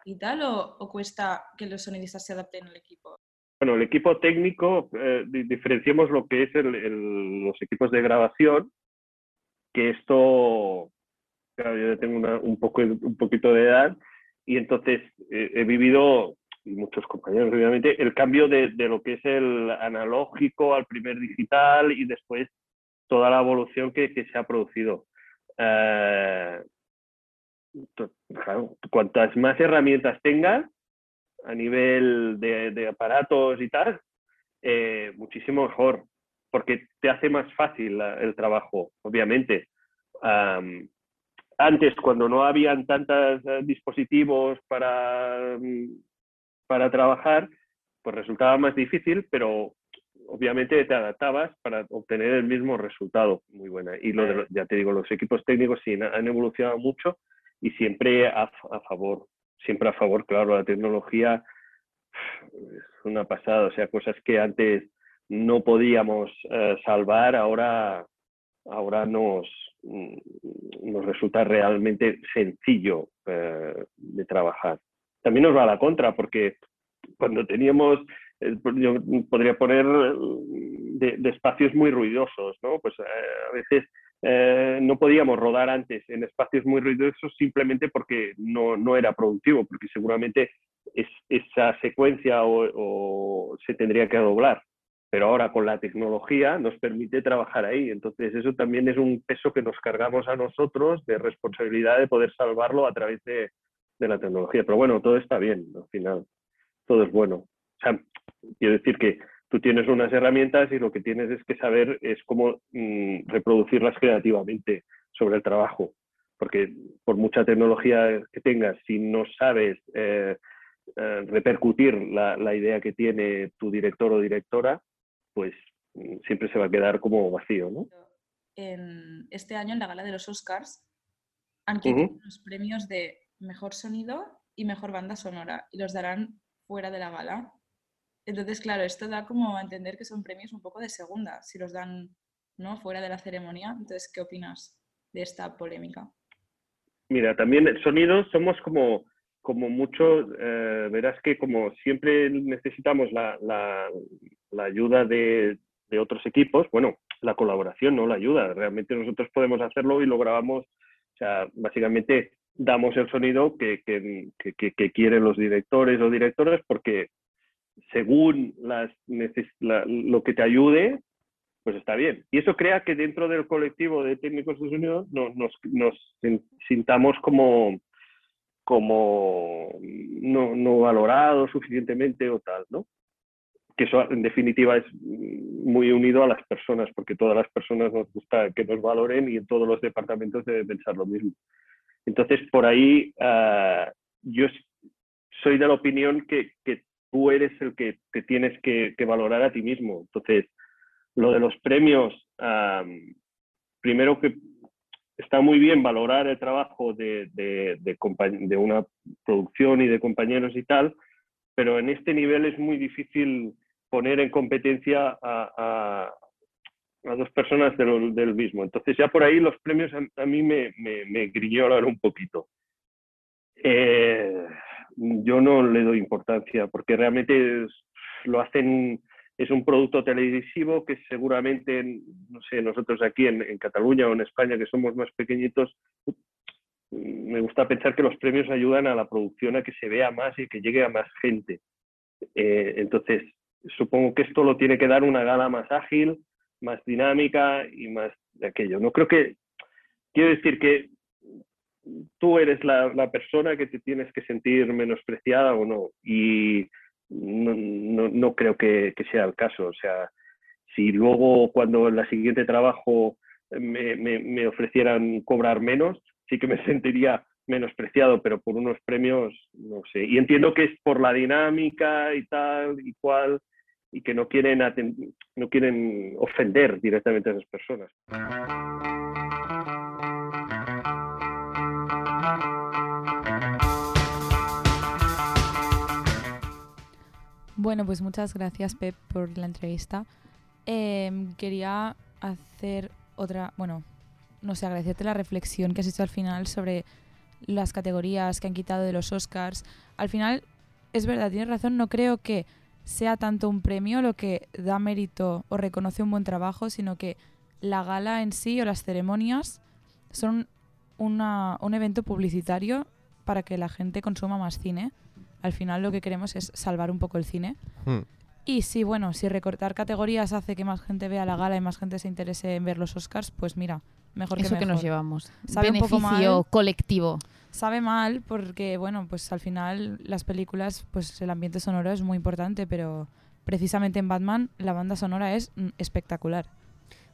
y tal, o, o, cuesta que los sonidistas se adapten al equipo?
Bueno, el equipo técnico, eh, diferenciemos lo que es el, el, los equipos de grabación, que esto, claro, yo tengo una, un, poco, un poquito de edad, y entonces eh, he vivido, y muchos compañeros obviamente, el cambio de, de, lo que es el analógico al primer digital y después toda la evolución que, que se ha producido. Uh, claro, cuantas más herramientas tengas a nivel de, de aparatos y tal, eh, muchísimo mejor, porque te hace más fácil el trabajo, obviamente. Um, antes, cuando no habían tantos uh, dispositivos para, um, para trabajar, pues resultaba más difícil, pero obviamente te adaptabas para obtener el mismo resultado. Muy buena. Y lo de ya te digo, los equipos técnicos sí han evolucionado mucho y siempre a, favor, siempre a favor, claro, la tecnología es una pasada, o sea, cosas que antes no podíamos eh, salvar, ahora, ahora nos, mm, nos resulta realmente sencillo eh, de trabajar. También nos va a la contra, porque cuando teníamos, eh, yo podría poner de, de espacios muy ruidosos, ¿no? Pues eh, a veces eh, no podíamos rodar antes en espacios muy ruidosos simplemente porque no, no era productivo, porque seguramente es, esa secuencia o, o se tendría que doblar. Pero ahora con la tecnología nos permite trabajar ahí. Entonces eso también es un peso que nos cargamos a nosotros de responsabilidad de poder salvarlo a través de, de la tecnología. Pero bueno, todo está bien al final. Todo es bueno. O sea, quiero decir que tú tienes unas herramientas y lo que tienes es que saber es cómo mm, reproducirlas creativamente sobre el trabajo. Porque por mucha tecnología que tengas, si no sabes eh, eh, repercutir la, la idea que tiene tu director o directora, pues mm, siempre se va a quedar como vacío, ¿no?
En este año, en la gala de los Oscars, han quitado
Ujú.
los premios de mejor sonido y mejor banda sonora y los darán fuera de la gala. Entonces, claro, esto da como a entender que son premios un poco de segunda, si los dan ¿no? fuera de la ceremonia. Entonces, ¿qué opinas de esta polémica?
Mira, también el sonido somos como, como mucho, eh, verás que como siempre necesitamos la, la- ayuda de, de otros equipos, bueno, la colaboración, no la ayuda, realmente nosotros podemos hacerlo y lo grabamos, o sea, básicamente damos el sonido que, que- que- que- que quieren los directores o directoras porque según las la- lo que te ayude, pues está bien. Y eso crea que dentro del colectivo de técnicos de sonido no- nos, nos sin- sintamos como, como no, no valorados suficientemente o tal, ¿no? Que eso en definitiva es muy unido a las personas, porque todas las personas nos gusta que nos valoren y en todos los departamentos debe pensar lo mismo. Entonces, por ahí ah, yo soy de la opinión que, que tú eres el que te tienes que, valorar a ti mismo. Entonces, lo de los premios, primero que está muy bien valorar el trabajo de, una producción y de compañeros y tal, pero en este nivel es muy difícil poner en competencia a, dos personas del, mismo. Entonces ya por ahí los premios a, mí me, me, me un poquito. Eh, yo no le doy importancia porque realmente lo hacen, es un producto televisivo que seguramente, no sé, nosotros aquí en, Cataluña o en España que somos más pequeñitos, me gusta pensar que los premios ayudan a la producción a que se vea más y que llegue a más gente. Eh, entonces, supongo que esto lo tiene que dar una gala más ágil, más dinámica y más de aquello. No creo que, quiero decir que tú eres la, persona que te tienes que sentir menospreciada o no. Y no, creo que, sea el caso. O sea, si luego cuando en la siguiente trabajo me, ofrecieran cobrar menos, sí que me sentiría menospreciado, pero por unos premios, no sé. Y entiendo que es por la dinámica y tal y cual, y que no quieren, no quieren ofender directamente a esas personas.
Bueno, pues muchas gracias, Pep, por la entrevista. Em, quería hacer otra, bueno, no sé, agradecerte la reflexión que has hecho al final sobre las categorías que han quitado de los Oscars. Al final, es verdad, tienes razón, no creo que sea tanto un premio lo que da mérito o reconoce un buen trabajo, sino que la gala en sí o las ceremonias son una- un evento publicitario para que la gente consuma más cine. Al final lo que queremos es salvar un poco el cine.
Hmm.
Y sí, bueno, si recortar categorías hace que más gente vea la gala y más gente se interese en ver los Oscars, pues mira, mejor
Eso
que
que nos
mejor.
llevamos.
Sabe un poco
Beneficio
mal.
colectivo.
Sabe mal porque, bueno, pues al final las películas, pues el ambiente sonoro es muy importante, pero precisamente en Batman la banda sonora es mm, espectacular.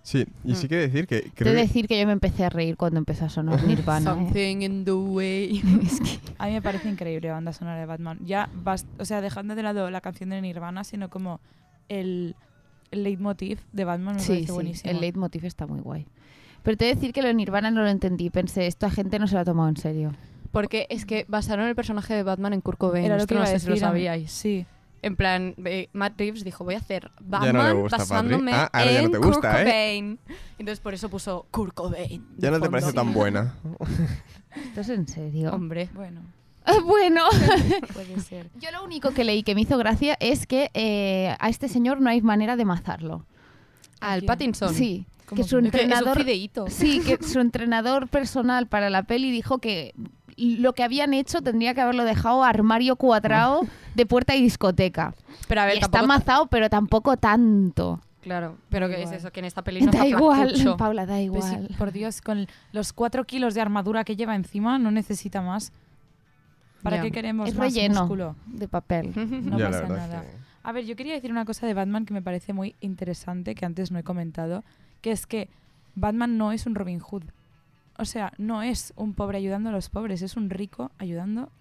Sí, y
Mm.
sí que decir que
Te
creo
de decir que yo me empecé a reír cuando empezó a sonar Nirvana. ¿eh?
Something in the way.
Es que
A mí me parece increíble la banda sonora de Batman. Ya, bast- o sea, dejando de lado la canción de Nirvana, sino como el, el leitmotiv de Batman me
Sí,
parece
sí,
buenísimo.
el leitmotiv está muy guay. Pero te he de decir que lo de Nirvana no lo entendí. Pensé, esta gente no se lo ha tomado en serio.
Porque es que basaron el personaje de Batman en Kurt Cobain.
Era lo
Esto
que
no
a
sé si lo
a
sabíais.
Sí.
En plan, eh, Matt Reeves dijo, voy a hacer
no
Batman
gusta,
basándome.
Ah, ahora ya no
en
te gusta,
Kurt
¿eh?
Cobain. Entonces por eso puso Kurt Cobain.
Ya no te parece tan buena.
¿Esto es en serio?
Hombre.
Bueno,
Ah, bueno.
puede ser.
Yo lo único que leí que me hizo gracia es que eh, a este señor no hay manera de mazarlo.
Al
quién?
Pattinson.
Sí,
¿Cómo
que su
que?
Es que es un
entrenador... Sí, que su entrenador personal para la peli dijo que lo que habían hecho tendría que haberlo dejado armario cuadrado de puerta y discoteca.
Pero a ver,
Y está
tampoco-
mazado, pero tampoco tanto.
Claro, pero que es
Igual.
eso, que en esta peli no
Da igual. Paula, da
sí,
igual.
por Dios, con los cuatro kilos de armadura que lleva encima, no necesita más. ¿Para
Ya.
qué queremos
Es
más
relleno
músculo?
de papel.
No
Ya, la
pasa
verdad
nada.
que-
A ver, yo quería decir una cosa de Batman que me parece muy interesante, que antes no he comentado, que es que Batman no es un Robin Hood. O sea, no es un pobre ayudando a los pobres, es un rico ayudando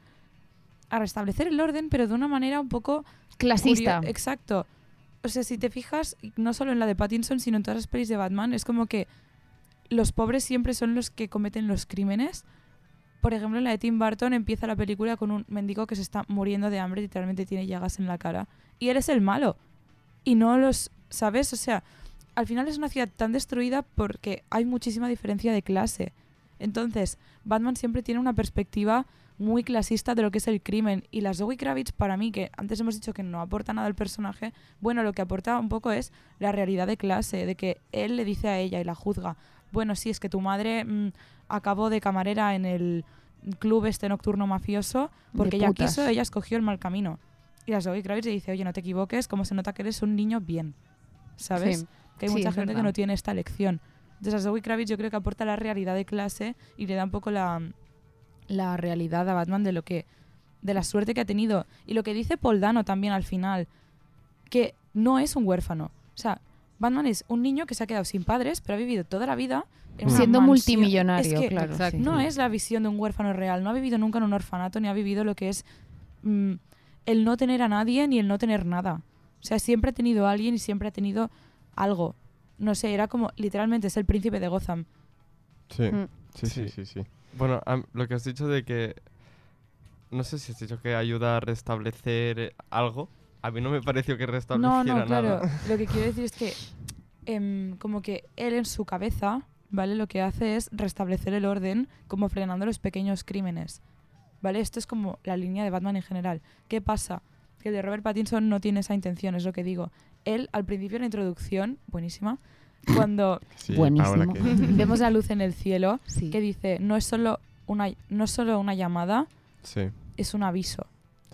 a restablecer el orden, pero de una manera un poco
Clasista.
Exacto. O sea, si te fijas, no solo en la de Pattinson, sino en todas las pelis de Batman, es como que los pobres siempre son los que cometen los crímenes. Por ejemplo, en la de Tim Burton empieza la película con un mendigo que se está muriendo de hambre, literalmente tiene llagas en la cara. Y eres el malo. Y no los... ¿Sabes? O sea, al final es una ciudad tan destruida porque hay muchísima diferencia de clase. Entonces, Batman siempre tiene una perspectiva muy clasista de lo que es el crimen. Y las Zoe Kravitz, para mí, que antes hemos dicho que no aporta nada al personaje, bueno, lo que aporta un poco es la realidad de clase, de que él le dice a ella y la juzga, bueno, sí, es que tu madre mm, acabó de camarera en el club este nocturno mafioso porque ella quiso, ella escogió el mal camino. Y la Zoe Kravitz le dice, oye, no te equivoques, como se nota que eres un niño bien, ¿sabes?
Sí.
Que hay
Sí,
mucha gente que no tiene esta lección. Entonces a Zoe Kravitz yo creo que aporta la realidad de clase y le da un poco la, la realidad a Batman de lo que de la suerte que ha tenido y lo que dice Paul Dano también al final que no es un huérfano. O sea, Batman es un niño que se ha quedado sin padres, pero ha vivido toda la vida en
Siendo multimillonario,
Es que
claro.
exacto.
no es la visión de un huérfano real. No ha vivido nunca en un orfanato, ni ha vivido lo que es mm, el no tener a nadie ni el no tener nada. O sea, siempre ha tenido a alguien y siempre ha tenido algo. No sé, era como, literalmente, es el príncipe de Gotham.
Sí,
Mm.
sí, sí,
Sí.
sí, sí.
Bueno, lo que has dicho de que. No sé si has dicho que ayuda a restablecer algo. A mí no me pareció que
No,
restableciera
no, claro.
nada.
Lo que quiero decir es que, em, como que él en su cabeza, ¿vale? Lo que hace es restablecer el orden, como frenando los pequeños crímenes. ¿Vale? Esto es como la línea de Batman en general. ¿Qué pasa? Que el de Robert Pattinson no tiene esa intención, es lo que digo. Él, al principio de la introducción, buenísima, cuando
Sí,
Buenísimo.
Vemos la luz en el cielo,
Sí.
que dice, no es solo una, no es solo una llamada,
Sí,
es un aviso.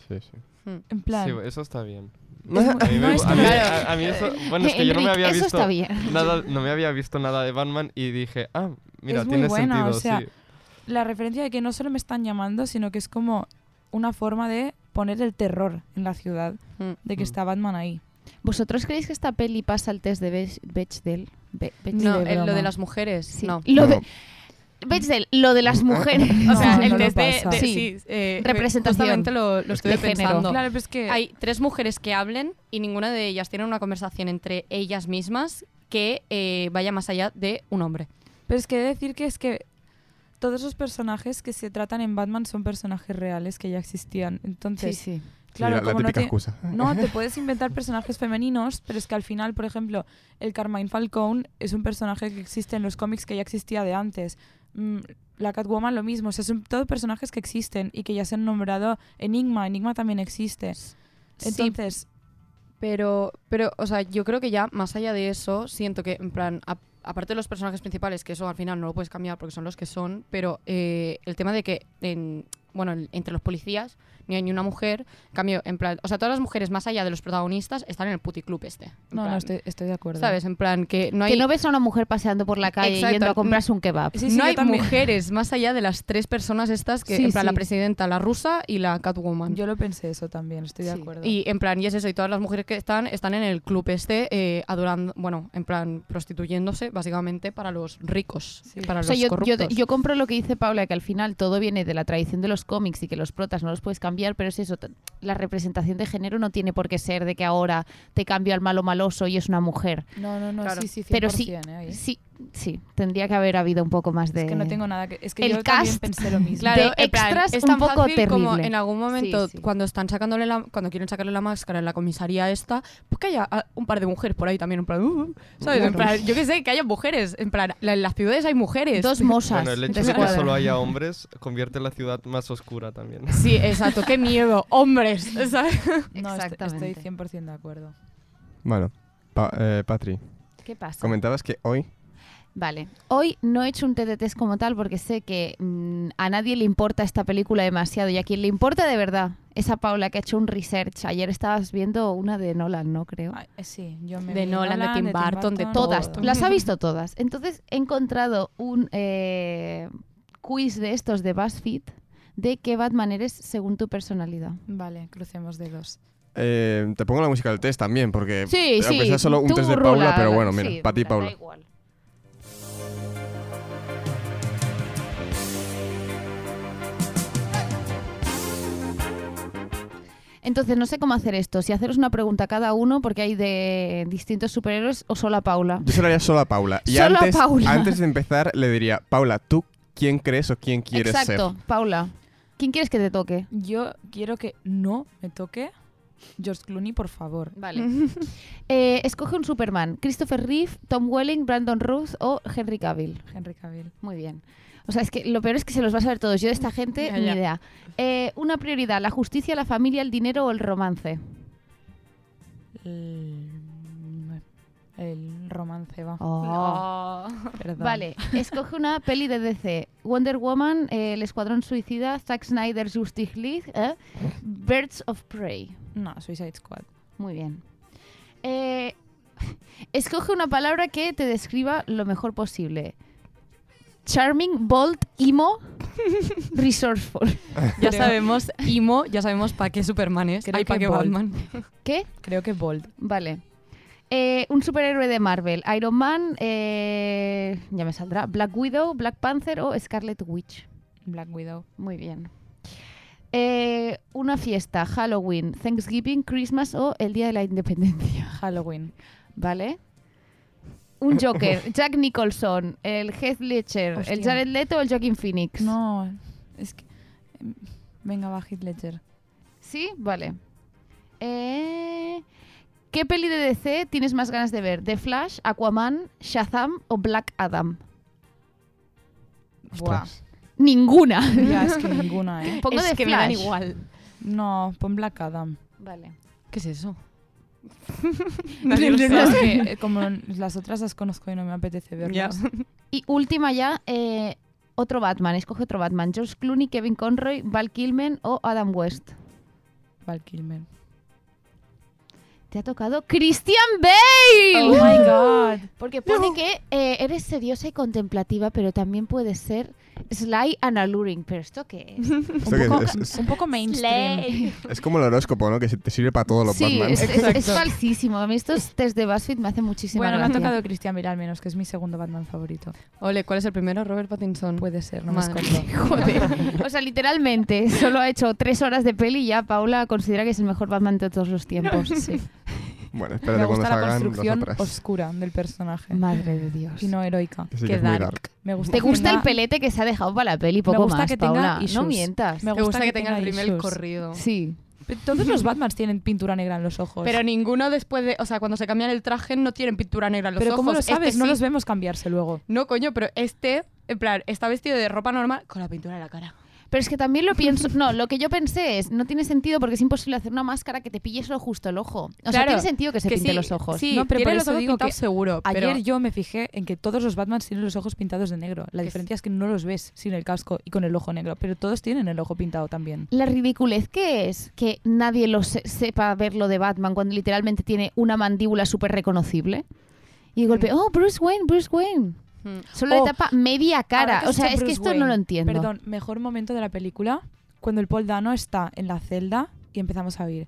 sí, sí.
En plan,
Sí, eso está bien. A mí,
no
me-
es
a mí-
claro.
a- a mí eso. Bueno, es que yo no me había visto. Nada, no me había visto nada de Batman y dije, ah, mira,
Es muy
tiene
buena,
sentido,
o sea,
sí.
la referencia de que no solo me están llamando, sino que es como una forma de poner el terror en la ciudad,
Mm.
de que
Mm.
está Batman ahí.
¿Vosotros creéis que esta peli pasa el test de Bechdel? Be- Bechdel.
No,
de
el- lo de las mujeres,
Sí.
no.
Lo
No.
de... Bechdel, lo de las mujeres.
O sea,
No,
el
no
test de, de-
Sí.
sí, eh,
Representación.
Justamente lo, lo estuve
De género.
pensando.
Claro, pero es que
Hay tres mujeres que hablen y ninguna de ellas tiene una conversación entre ellas mismas que eh, vaya más allá de un hombre.
Pero es que he de decir que es que todos los personajes que se tratan en Batman son personajes reales que ya existían. Entonces,
sí.
claro,
Sí, la,
no
típica
te-
excusa.
No, te puedes inventar personajes femeninos, pero es que al final, por ejemplo, el Carmine Falcone es un personaje que existe en los cómics que ya existía de antes. Mm, la Catwoman lo mismo, o sea, son todos personajes que existen y que ya se han nombrado Enigma, Enigma también existe. Entonces,
Pero, pero, o sea, yo creo que ya más allá de eso, siento que, en plan, a- aparte de los personajes principales, que eso al final no lo puedes cambiar porque son los que son, pero eh, el tema de que, en, bueno, en- entre los policías ni hay ni una mujer, en cambio, en plan, o sea, todas las mujeres más allá de los protagonistas están en el puticlub este.
no,
plan,
no, estoy, estoy de acuerdo.
¿Sabes? En plan, que no hay...
Que no ves a una mujer paseando por la calle
Exacto.
yendo a comprarse un kebab.
Sí, sí,
no hay
también.
mujeres más allá de las tres personas estas que,
Sí,
en plan, la presidenta, la rusa y la Catwoman.
Yo lo pensé eso también, estoy de acuerdo.
Y en plan, y es eso, y todas las mujeres que están, están en el club este, eh, adorando, bueno, en plan, prostituyéndose básicamente para los ricos,
Sí.
para
O sea,
los
yo, yo,
corruptos.
yo compro lo que dice Paula, que al final todo viene de la tradición de los los cómics y que los protas no los puedes cambiar, pero es eso, la representación de género no tiene por qué ser de que ahora te cambio al malo maloso y es una mujer.
No, no, no,
Claro.
sí, sí, 100%,
Pero sí,
¿eh?
sí, sí, tendría que haber habido un poco más de...
Es que no tengo nada que... Es que
El
yo también
cast
pensé lo mismo.
Claro,
de extras
es
un
tan
poco
fácil como
terrible.
en algún momento
Sí, sí.
cuando están sacándole la, cuando quieren sacarle la máscara en la comisaría esta, pues que haya ah, un par de mujeres por ahí también, en plan, uh, ¿sabes? En plan, yo qué sé, que haya mujeres, en plan, la- en las ciudades hay mujeres.
Dos mosas.
Bueno, el hecho
de
de que solo haya hombres convierte la ciudad más oscura también.
Sí, exacto, qué miedo, hombres, ¿sabes?
No, est-
Exactamente.
estoy 100% de acuerdo.
Bueno, Pa- eh, Patri,
¿Qué pasa?
comentabas que hoy
Vale, hoy no he hecho un TT test como tal porque sé que mm, a nadie le importa esta película demasiado y a quien le importa de verdad es a Paula que ha hecho un research. Ayer estabas viendo una de Nolan, ¿no? Creo.
Eh, sí, yo me
De
vi
Nolan, de Tim Burton, de
Todas,
todo.
las ha visto todas. Entonces he encontrado un eh, quiz de estos de BuzzFeed de qué Batman eres según tu personalidad.
Vale, crucemos dedos.
eh, te pongo la música del test también, porque
Sí,
aunque
sí.
sea solo un
tú
test de
rula,
Paula, pero bueno, mira,
sí,
para ti,
da
Paula.
igual. Entonces, no sé cómo hacer esto. Si haceros una pregunta a cada uno, porque hay de distintos superhéroes, o solo a Paula.
Yo se lo haría solo a Paula. Y
Solo a
antes,
Paula.
antes de empezar, le diría, Paula, ¿tú quién crees o quién quieres
Exacto, Paula. ¿Quién quieres que te toque?
Yo quiero que no me toque George Clooney, por favor.
Vale. Eh, escoge un Superman. Christopher Reeve, Tom Welling, Brandon Ruth o Henry Cavill.
Henry Cavill.
Muy bien. O sea, es que lo peor es que se los va a saber todos. Yo de esta gente,
Ya,
ni idea. Eh, una prioridad, la justicia, la familia, el dinero o el romance.
El, el romance va.
Oh.
Perdón.
Vale, escoge una peli de DC. Wonder Woman, eh, El Escuadrón Suicida, Zack Snyder, Justice League, ¿eh? Birds of Prey.
No, Suicide Squad.
Muy bien. Eh, escoge una palabra que te describa lo mejor posible. Charming, bold, emo, resourceful.
Ya
Creo-
sabemos, Imo, ya sabemos para qué Superman es.
Creo
Ay, para
que
qué. Batman.
¿Qué?
Creo que Bold.
Vale. Eh, un superhéroe de Marvel. Iron Man, eh, ya me saldrá. Black Widow, Black Panther o Scarlet Witch.
Black Widow.
Muy bien. Eh, una fiesta, Halloween, Thanksgiving, Christmas o el Día de la Independencia.
Halloween.
¿Vale? Un Joker, Jack Nicholson, el Heath Ledger, el. Jared Leto o el Joaquin Phoenix.
No, es que... em, Venga, va Heath Ledger.
¿Sí? Vale. Eh, ¿Qué peli de DC tienes más ganas de ver? ¿The Flash, Aquaman, Shazam o Black Adam?
Buah.
Ostras.
Ninguna.
Ya, es que ninguna, ¿eh?
Pongo
es
de
que me
Flash.
dan igual.
No, pon Black Adam.
Vale.
¿Qué es eso?
Nadie lo
no,
sabe.
no.
Es que eh, como las otras las conozco y no me apetece verlas.
Y última ya, eh, otro Batman. Escoge otro Batman. George Clooney, Kevin Conroy, Val Kilmer o Adam West.
Val Kilmer.
Te ha tocado Christian Bale.
Oh my god.
Porque pone que eh, eres sediosa y contemplativa, pero también puedes ser sly and alluring. ¿Pero esto qué es?
Esto
Un
que
poco,
es, es-
un poco mainstream.
es como el horóscopo, ¿no? Que te sirve para todos los
sí,
Batman.
es, es- falsísimo. A mí estos test de BuzzFeed me hacen muchísima
Bueno, me ha
gracia.
tocado Christian Bale al menos, que es mi segundo Batman favorito.
Ole, ¿cuál es el primero? Robert Pattinson.
Puede ser, no me
Madre
escondo.
Joder. O sea, literalmente, solo ha hecho tres horas de peli y ya Paula considera que es el mejor Batman de todos los tiempos.
Sí.
Bueno,
Me
espérate cuando
gusta la
salgan las
construcción
otras.
oscura del personaje.
Madre de Dios.
Y no heroica.
Que sí que
Qué
es muy
dark.
dark.
Me gusta
¿Te
que
gusta el
tenga-
pelete que se ha dejado para la peli? Poco
gusta
más,
que tenga
Paula.
issues.
No mientas.
Me
Me gusta que tenga el
tenga
rímel
issues.
corrido.
Sí.
Pero Todos los Batmans tienen pintura negra en los ojos.
Pero ninguno después de. O sea, cuando se cambian el traje no tienen pintura negra en los
Pero
ojos.
¿cómo lo
Este
sabes? no
sí.
los vemos cambiarse luego.
No, coño, pero este, en plan, está vestido de ropa normal con la pintura en la cara.
Pero es que también lo pienso. No, lo que yo pensé es, no tiene sentido porque es imposible hacer una máscara que te pille solo justo el ojo. O sea,
Claro,
tiene sentido que se
que
pinte
sí,
los ojos.
Sí,
No, pero por
los
eso digo que
seguro.
Ayer
pero
yo me fijé en que todos los Batmans tienen los ojos pintados de negro. La diferencia es que no los ves sin el casco y con el ojo negro, pero todos tienen el ojo pintado también.
La ridiculez que es que nadie lo se- sepa ver lo de Batman cuando literalmente tiene una mandíbula súper reconocible. Y de golpe, oh, Bruce Wayne, Bruce Wayne.
Hmm.
Solo
Oh,
le tapa media cara. O sea, es que esto no lo entiendo.
Perdón, mejor momento de la película cuando el Paul Dano está en la celda y empezamos a oír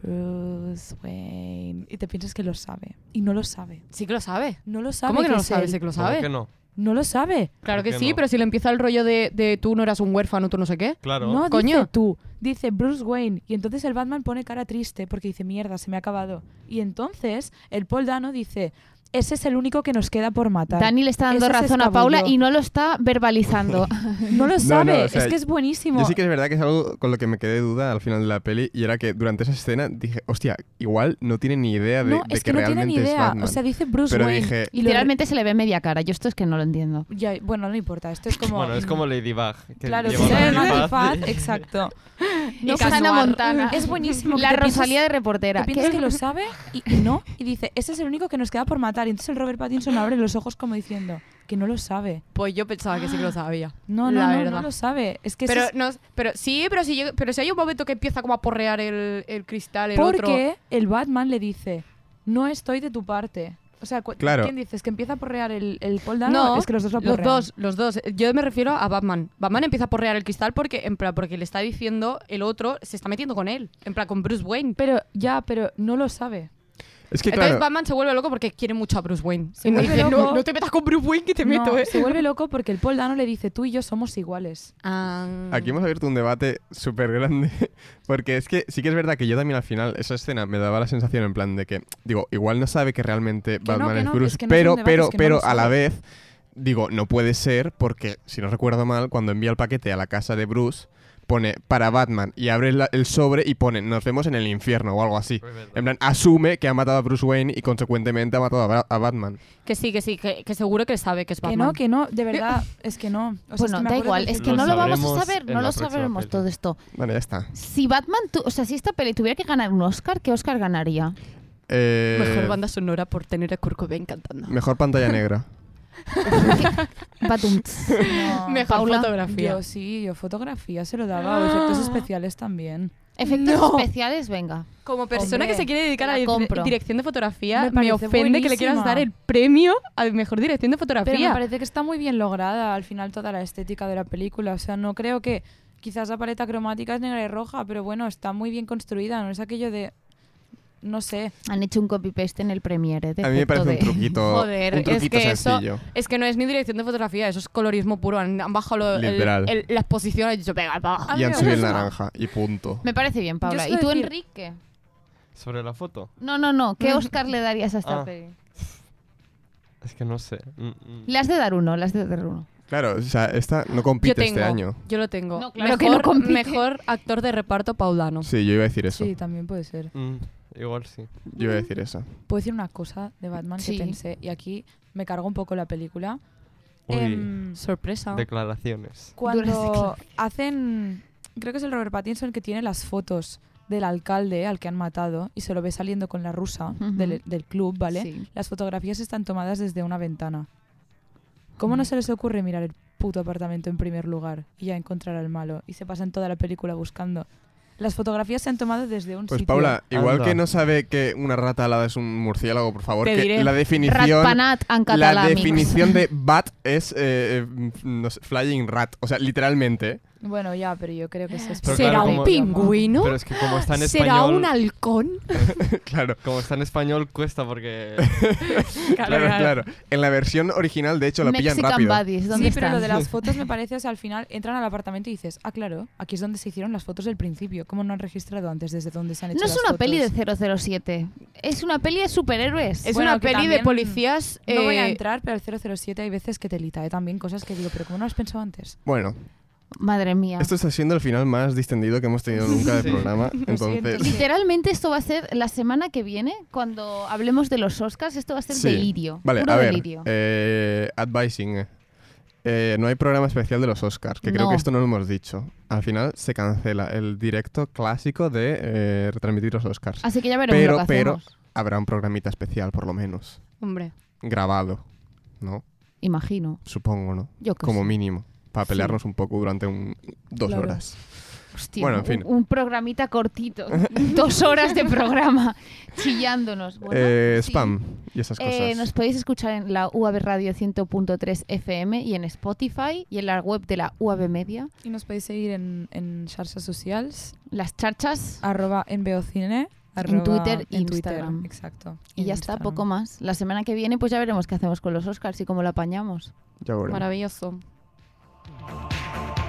Bruce Wayne y te piensas que lo sabe y no lo sabe.
Sí que lo sabe.
No lo sabe.
¿Cómo que no lo sabe? Sí que lo
¿Cómo
sabe.
que no?
No lo sabe.
Claro
¿Por
que sí,
no?
pero si le empieza el rollo de, de tú no eras un huérfano, tú no sé qué.
Claro.
No,
Coño.
dice tú. Dice Bruce Wayne. Y entonces el Batman pone cara triste porque dice, mierda, se me ha acabado. Y entonces el Paul Dano dice, ese es el único que nos queda por matar.
Dani le está dando
Ese
razón a Paula y no lo está verbalizando.
No lo sabe.
no, o sea,
es que es buenísimo.
Yo sí que es verdad que es algo con lo que me quedé de duda al final de la peli y era que durante esa escena dije, hostia, igual no tiene ni idea de,
no,
de
es
que,
que, no tiene
realmente
ni
es
idea.
Batman.
O sea, dice Bruce
Pero
Wayne.
dije-
y lo-
Literalmente se le ve media cara. Yo esto es que no lo entiendo.
Ya, bueno, no importa. Esto es como.
Bueno, es como Ladybug. Que
Claro,
antifaz, y-
exacto.
No
que
Hannah
Anuar.
Montana.
Es buenísimo.
La
piensas-
Rosalía de reportera.
Piensas que lo sabe y, y no. Y dice, ese es el único que nos queda por matar. Y entonces el Robert Pattinson abre los ojos como diciendo que no lo sabe.
Pues yo pensaba que sí que lo sabía.
No, no,
La
no,
verdad.
no lo sabe. Es que
Pero,
ese es
no, pero sí, pero si, pero si hay un momento que empieza como a porrear el, el cristal, el otro...
porque el Batman le dice, no estoy de tu parte. O sea,
Claro.
¿quién dices? ¿Que empieza a porrear el, el Paul Dano?
No,
es que los dos lo
los dos, los dos. Yo me refiero a Batman. Batman empieza a porrear el cristal porque, en plan, porque le está diciendo el otro, se está metiendo con él. En plan, con Bruce Wayne.
Pero ya, pero no lo sabe.
Es que
Entonces
claro,
Batman se vuelve loco porque quiere mucho a Bruce Wayne.
Se
y me dice, no, no te metas con Bruce Wayne que te
No,
meto, eh.
Se vuelve loco porque el Paul Dano le dice, tú y yo somos iguales.
Ah.
aquí hemos abierto un debate súper grande. Porque es que sí que es verdad que yo también al final, esa escena me daba la sensación en plan de que, digo, igual no sabe que realmente
Que no,
Batman
que
es
no,
Bruce,
es que no
pero,
debate,
pero,
es que no
pero a la vez, digo, no puede ser porque, si no recuerdo mal, cuando envía el paquete a la casa de Bruce, pone para Batman y abre la- el sobre y pone nos vemos en el infierno o algo así. En plan, asume que ha matado a Bruce Wayne y consecuentemente ha matado a, Bra- a Batman.
Que sí, que sí, que, que seguro que sabe que es
Que
Batman.
no, que no, de verdad, es que no. O sea, es
bueno,
que me
da igual, es que
Lo
no lo vamos a saber, no lo sabremos
peli.
todo esto.
Vale, ya está.
Si Batman, tu- o sea, si esta peli tuviera que ganar un Oscar, ¿qué Oscar ganaría?
Eh,
Mejor banda sonora por tener a Kurt Cobain cantando.
mejor pantalla negra.
Batum.
No.
Mejor
Paula,
fotografía.
Yo sí, yo fotografía se lo daba, o efectos especiales también.
Efectos
No.
especiales, venga.
Como persona
Hombre,
que se quiere dedicar a
la
la
compro.
dirección de fotografía,
Me
me,
parece
ofende que le quieras
buenísima.
dar el premio a mejor dirección de
Pero
fotografía.
me parece que está muy bien lograda al final toda la estética de la película. O sea, no creo que quizás la paleta cromática es negra y roja, pero bueno, está muy bien construida. No es aquello de. No sé.
Han hecho un copy-paste en el Premiere. de
A mí me parece un truquito,
Joder,
un
es
truquito
eso-
sencillo.
Es que no es ni dirección de fotografía, eso es colorismo puro. Han, han bajado lo- el-
Literal.
el- la exposición y han dicho, venga, va.
A
Y
mí
han subido el naranja y punto.
Me parece bien, Paula. ¿Y tú,
decir-
Enrique?
Sobre la foto.
No, no, no. ¿Qué Oscar le darías a esta
Ah.
peli?
Es que no sé. Mm, mm.
Le has de dar uno, le has de dar uno.
Claro, o sea, esta no compite
tengo,
este año.
yo lo tengo.
No, claro
mejor,
que no compite.
mejor actor de reparto paulano.
Sí, yo iba a decir eso.
Sí, también puede ser.
Mm, igual sí.
Yo iba a decir eso.
Puedo decir una cosa de Batman
Sí.
que pensé, y aquí me cargo un poco la película.
Uy,
Em,
Sorpresa.
declaraciones.
cuando
declaraciones.
hacen. Creo que es el Robert Pattinson que tiene las fotos del alcalde al que han matado y se lo ve saliendo con la rusa
Ujú.
del, del club, ¿vale?
Sí.
Las fotografías están tomadas desde una ventana. ¿Cómo no se les ocurre mirar el puto apartamento en primer lugar y ya encontrar al malo? Y se pasan toda la película buscando. Las fotografías se han tomado desde un
Pues
sitio.
Paula, igual
Anda.
que no sabe que una rata alada es un murciélago, por favor,
Te
que
diré.
la definición
Ratpanat en
la definición de bat es eh, eh, no sé, flying rat, o sea, literalmente.
Bueno, ya, pero yo creo que eso es...
Pero
¿Será
claro,
un
como-
pingüino?
Pero es que como está en
¿Será
español.
un halcón?
claro.
Como está en español cuesta porque.
Claro, claro. En la versión original, de hecho, lo pillan
Mexican
rápido.
Buddies, ¿dónde
Sí, pero
están?
lo de las fotos me parece, o sea, al final entran al apartamento y dices, ah, claro, aquí es donde se hicieron las fotos del principio. ¿Cómo no han registrado antes desde dónde se han hecho
No es
las
una peli de
fotos?
007. Es una peli de superhéroes.
Es
Bueno,
una
que
peli de
también-
policías.
No voy a
eh,
entrar, pero el 007 hay veces que te lita, ¿eh? También cosas que digo, pero ¿cómo no has pensado antes?
Bueno,
Madre mía.
esto está siendo el final más distendido que hemos tenido nunca del
Sí.
programa. Entonces.
Literalmente esto va a ser la semana que viene, cuando hablemos de los Oscars, esto va a ser
Sí.
delirio.
vale,
puro
a ver,
delirio.
eh, advising. eh. No hay programa especial de los Oscars, que creo que esto no lo hemos dicho. Al final se cancela el directo clásico de eh, retransmitir los Oscars.
Así que ya veremos
pero-
lo que
pero-
hacemos.
Habrá un programita especial, por lo menos.
Hombre.
Grabado, ¿no?
Imagino.
Supongo, ¿no?
Yo que
Como
sé.
mínimo. Para pelearnos un poco durante un, dos
Claro.
horas.
Hostia,
Bueno, en
un-
fin.
Un, programita cortito. Dos horas de programa chillándonos. Bueno,
Eh,
sí.
Spam y esas cosas.
Eh, nos podéis escuchar en la UAB Radio 100.3 FM y en Spotify y en la web de la UAB Media.
Y nos podéis seguir en, en xarxas socials,
Las charchas.
arroba NBOcine arroba-
Twitter e
en Twitter,
Instagram.
Exacto.
Y
en
ya está, poco más. La semana que viene pues ya veremos qué hacemos con los Oscars y cómo lo apañamos.
Ya veremos.
Bye.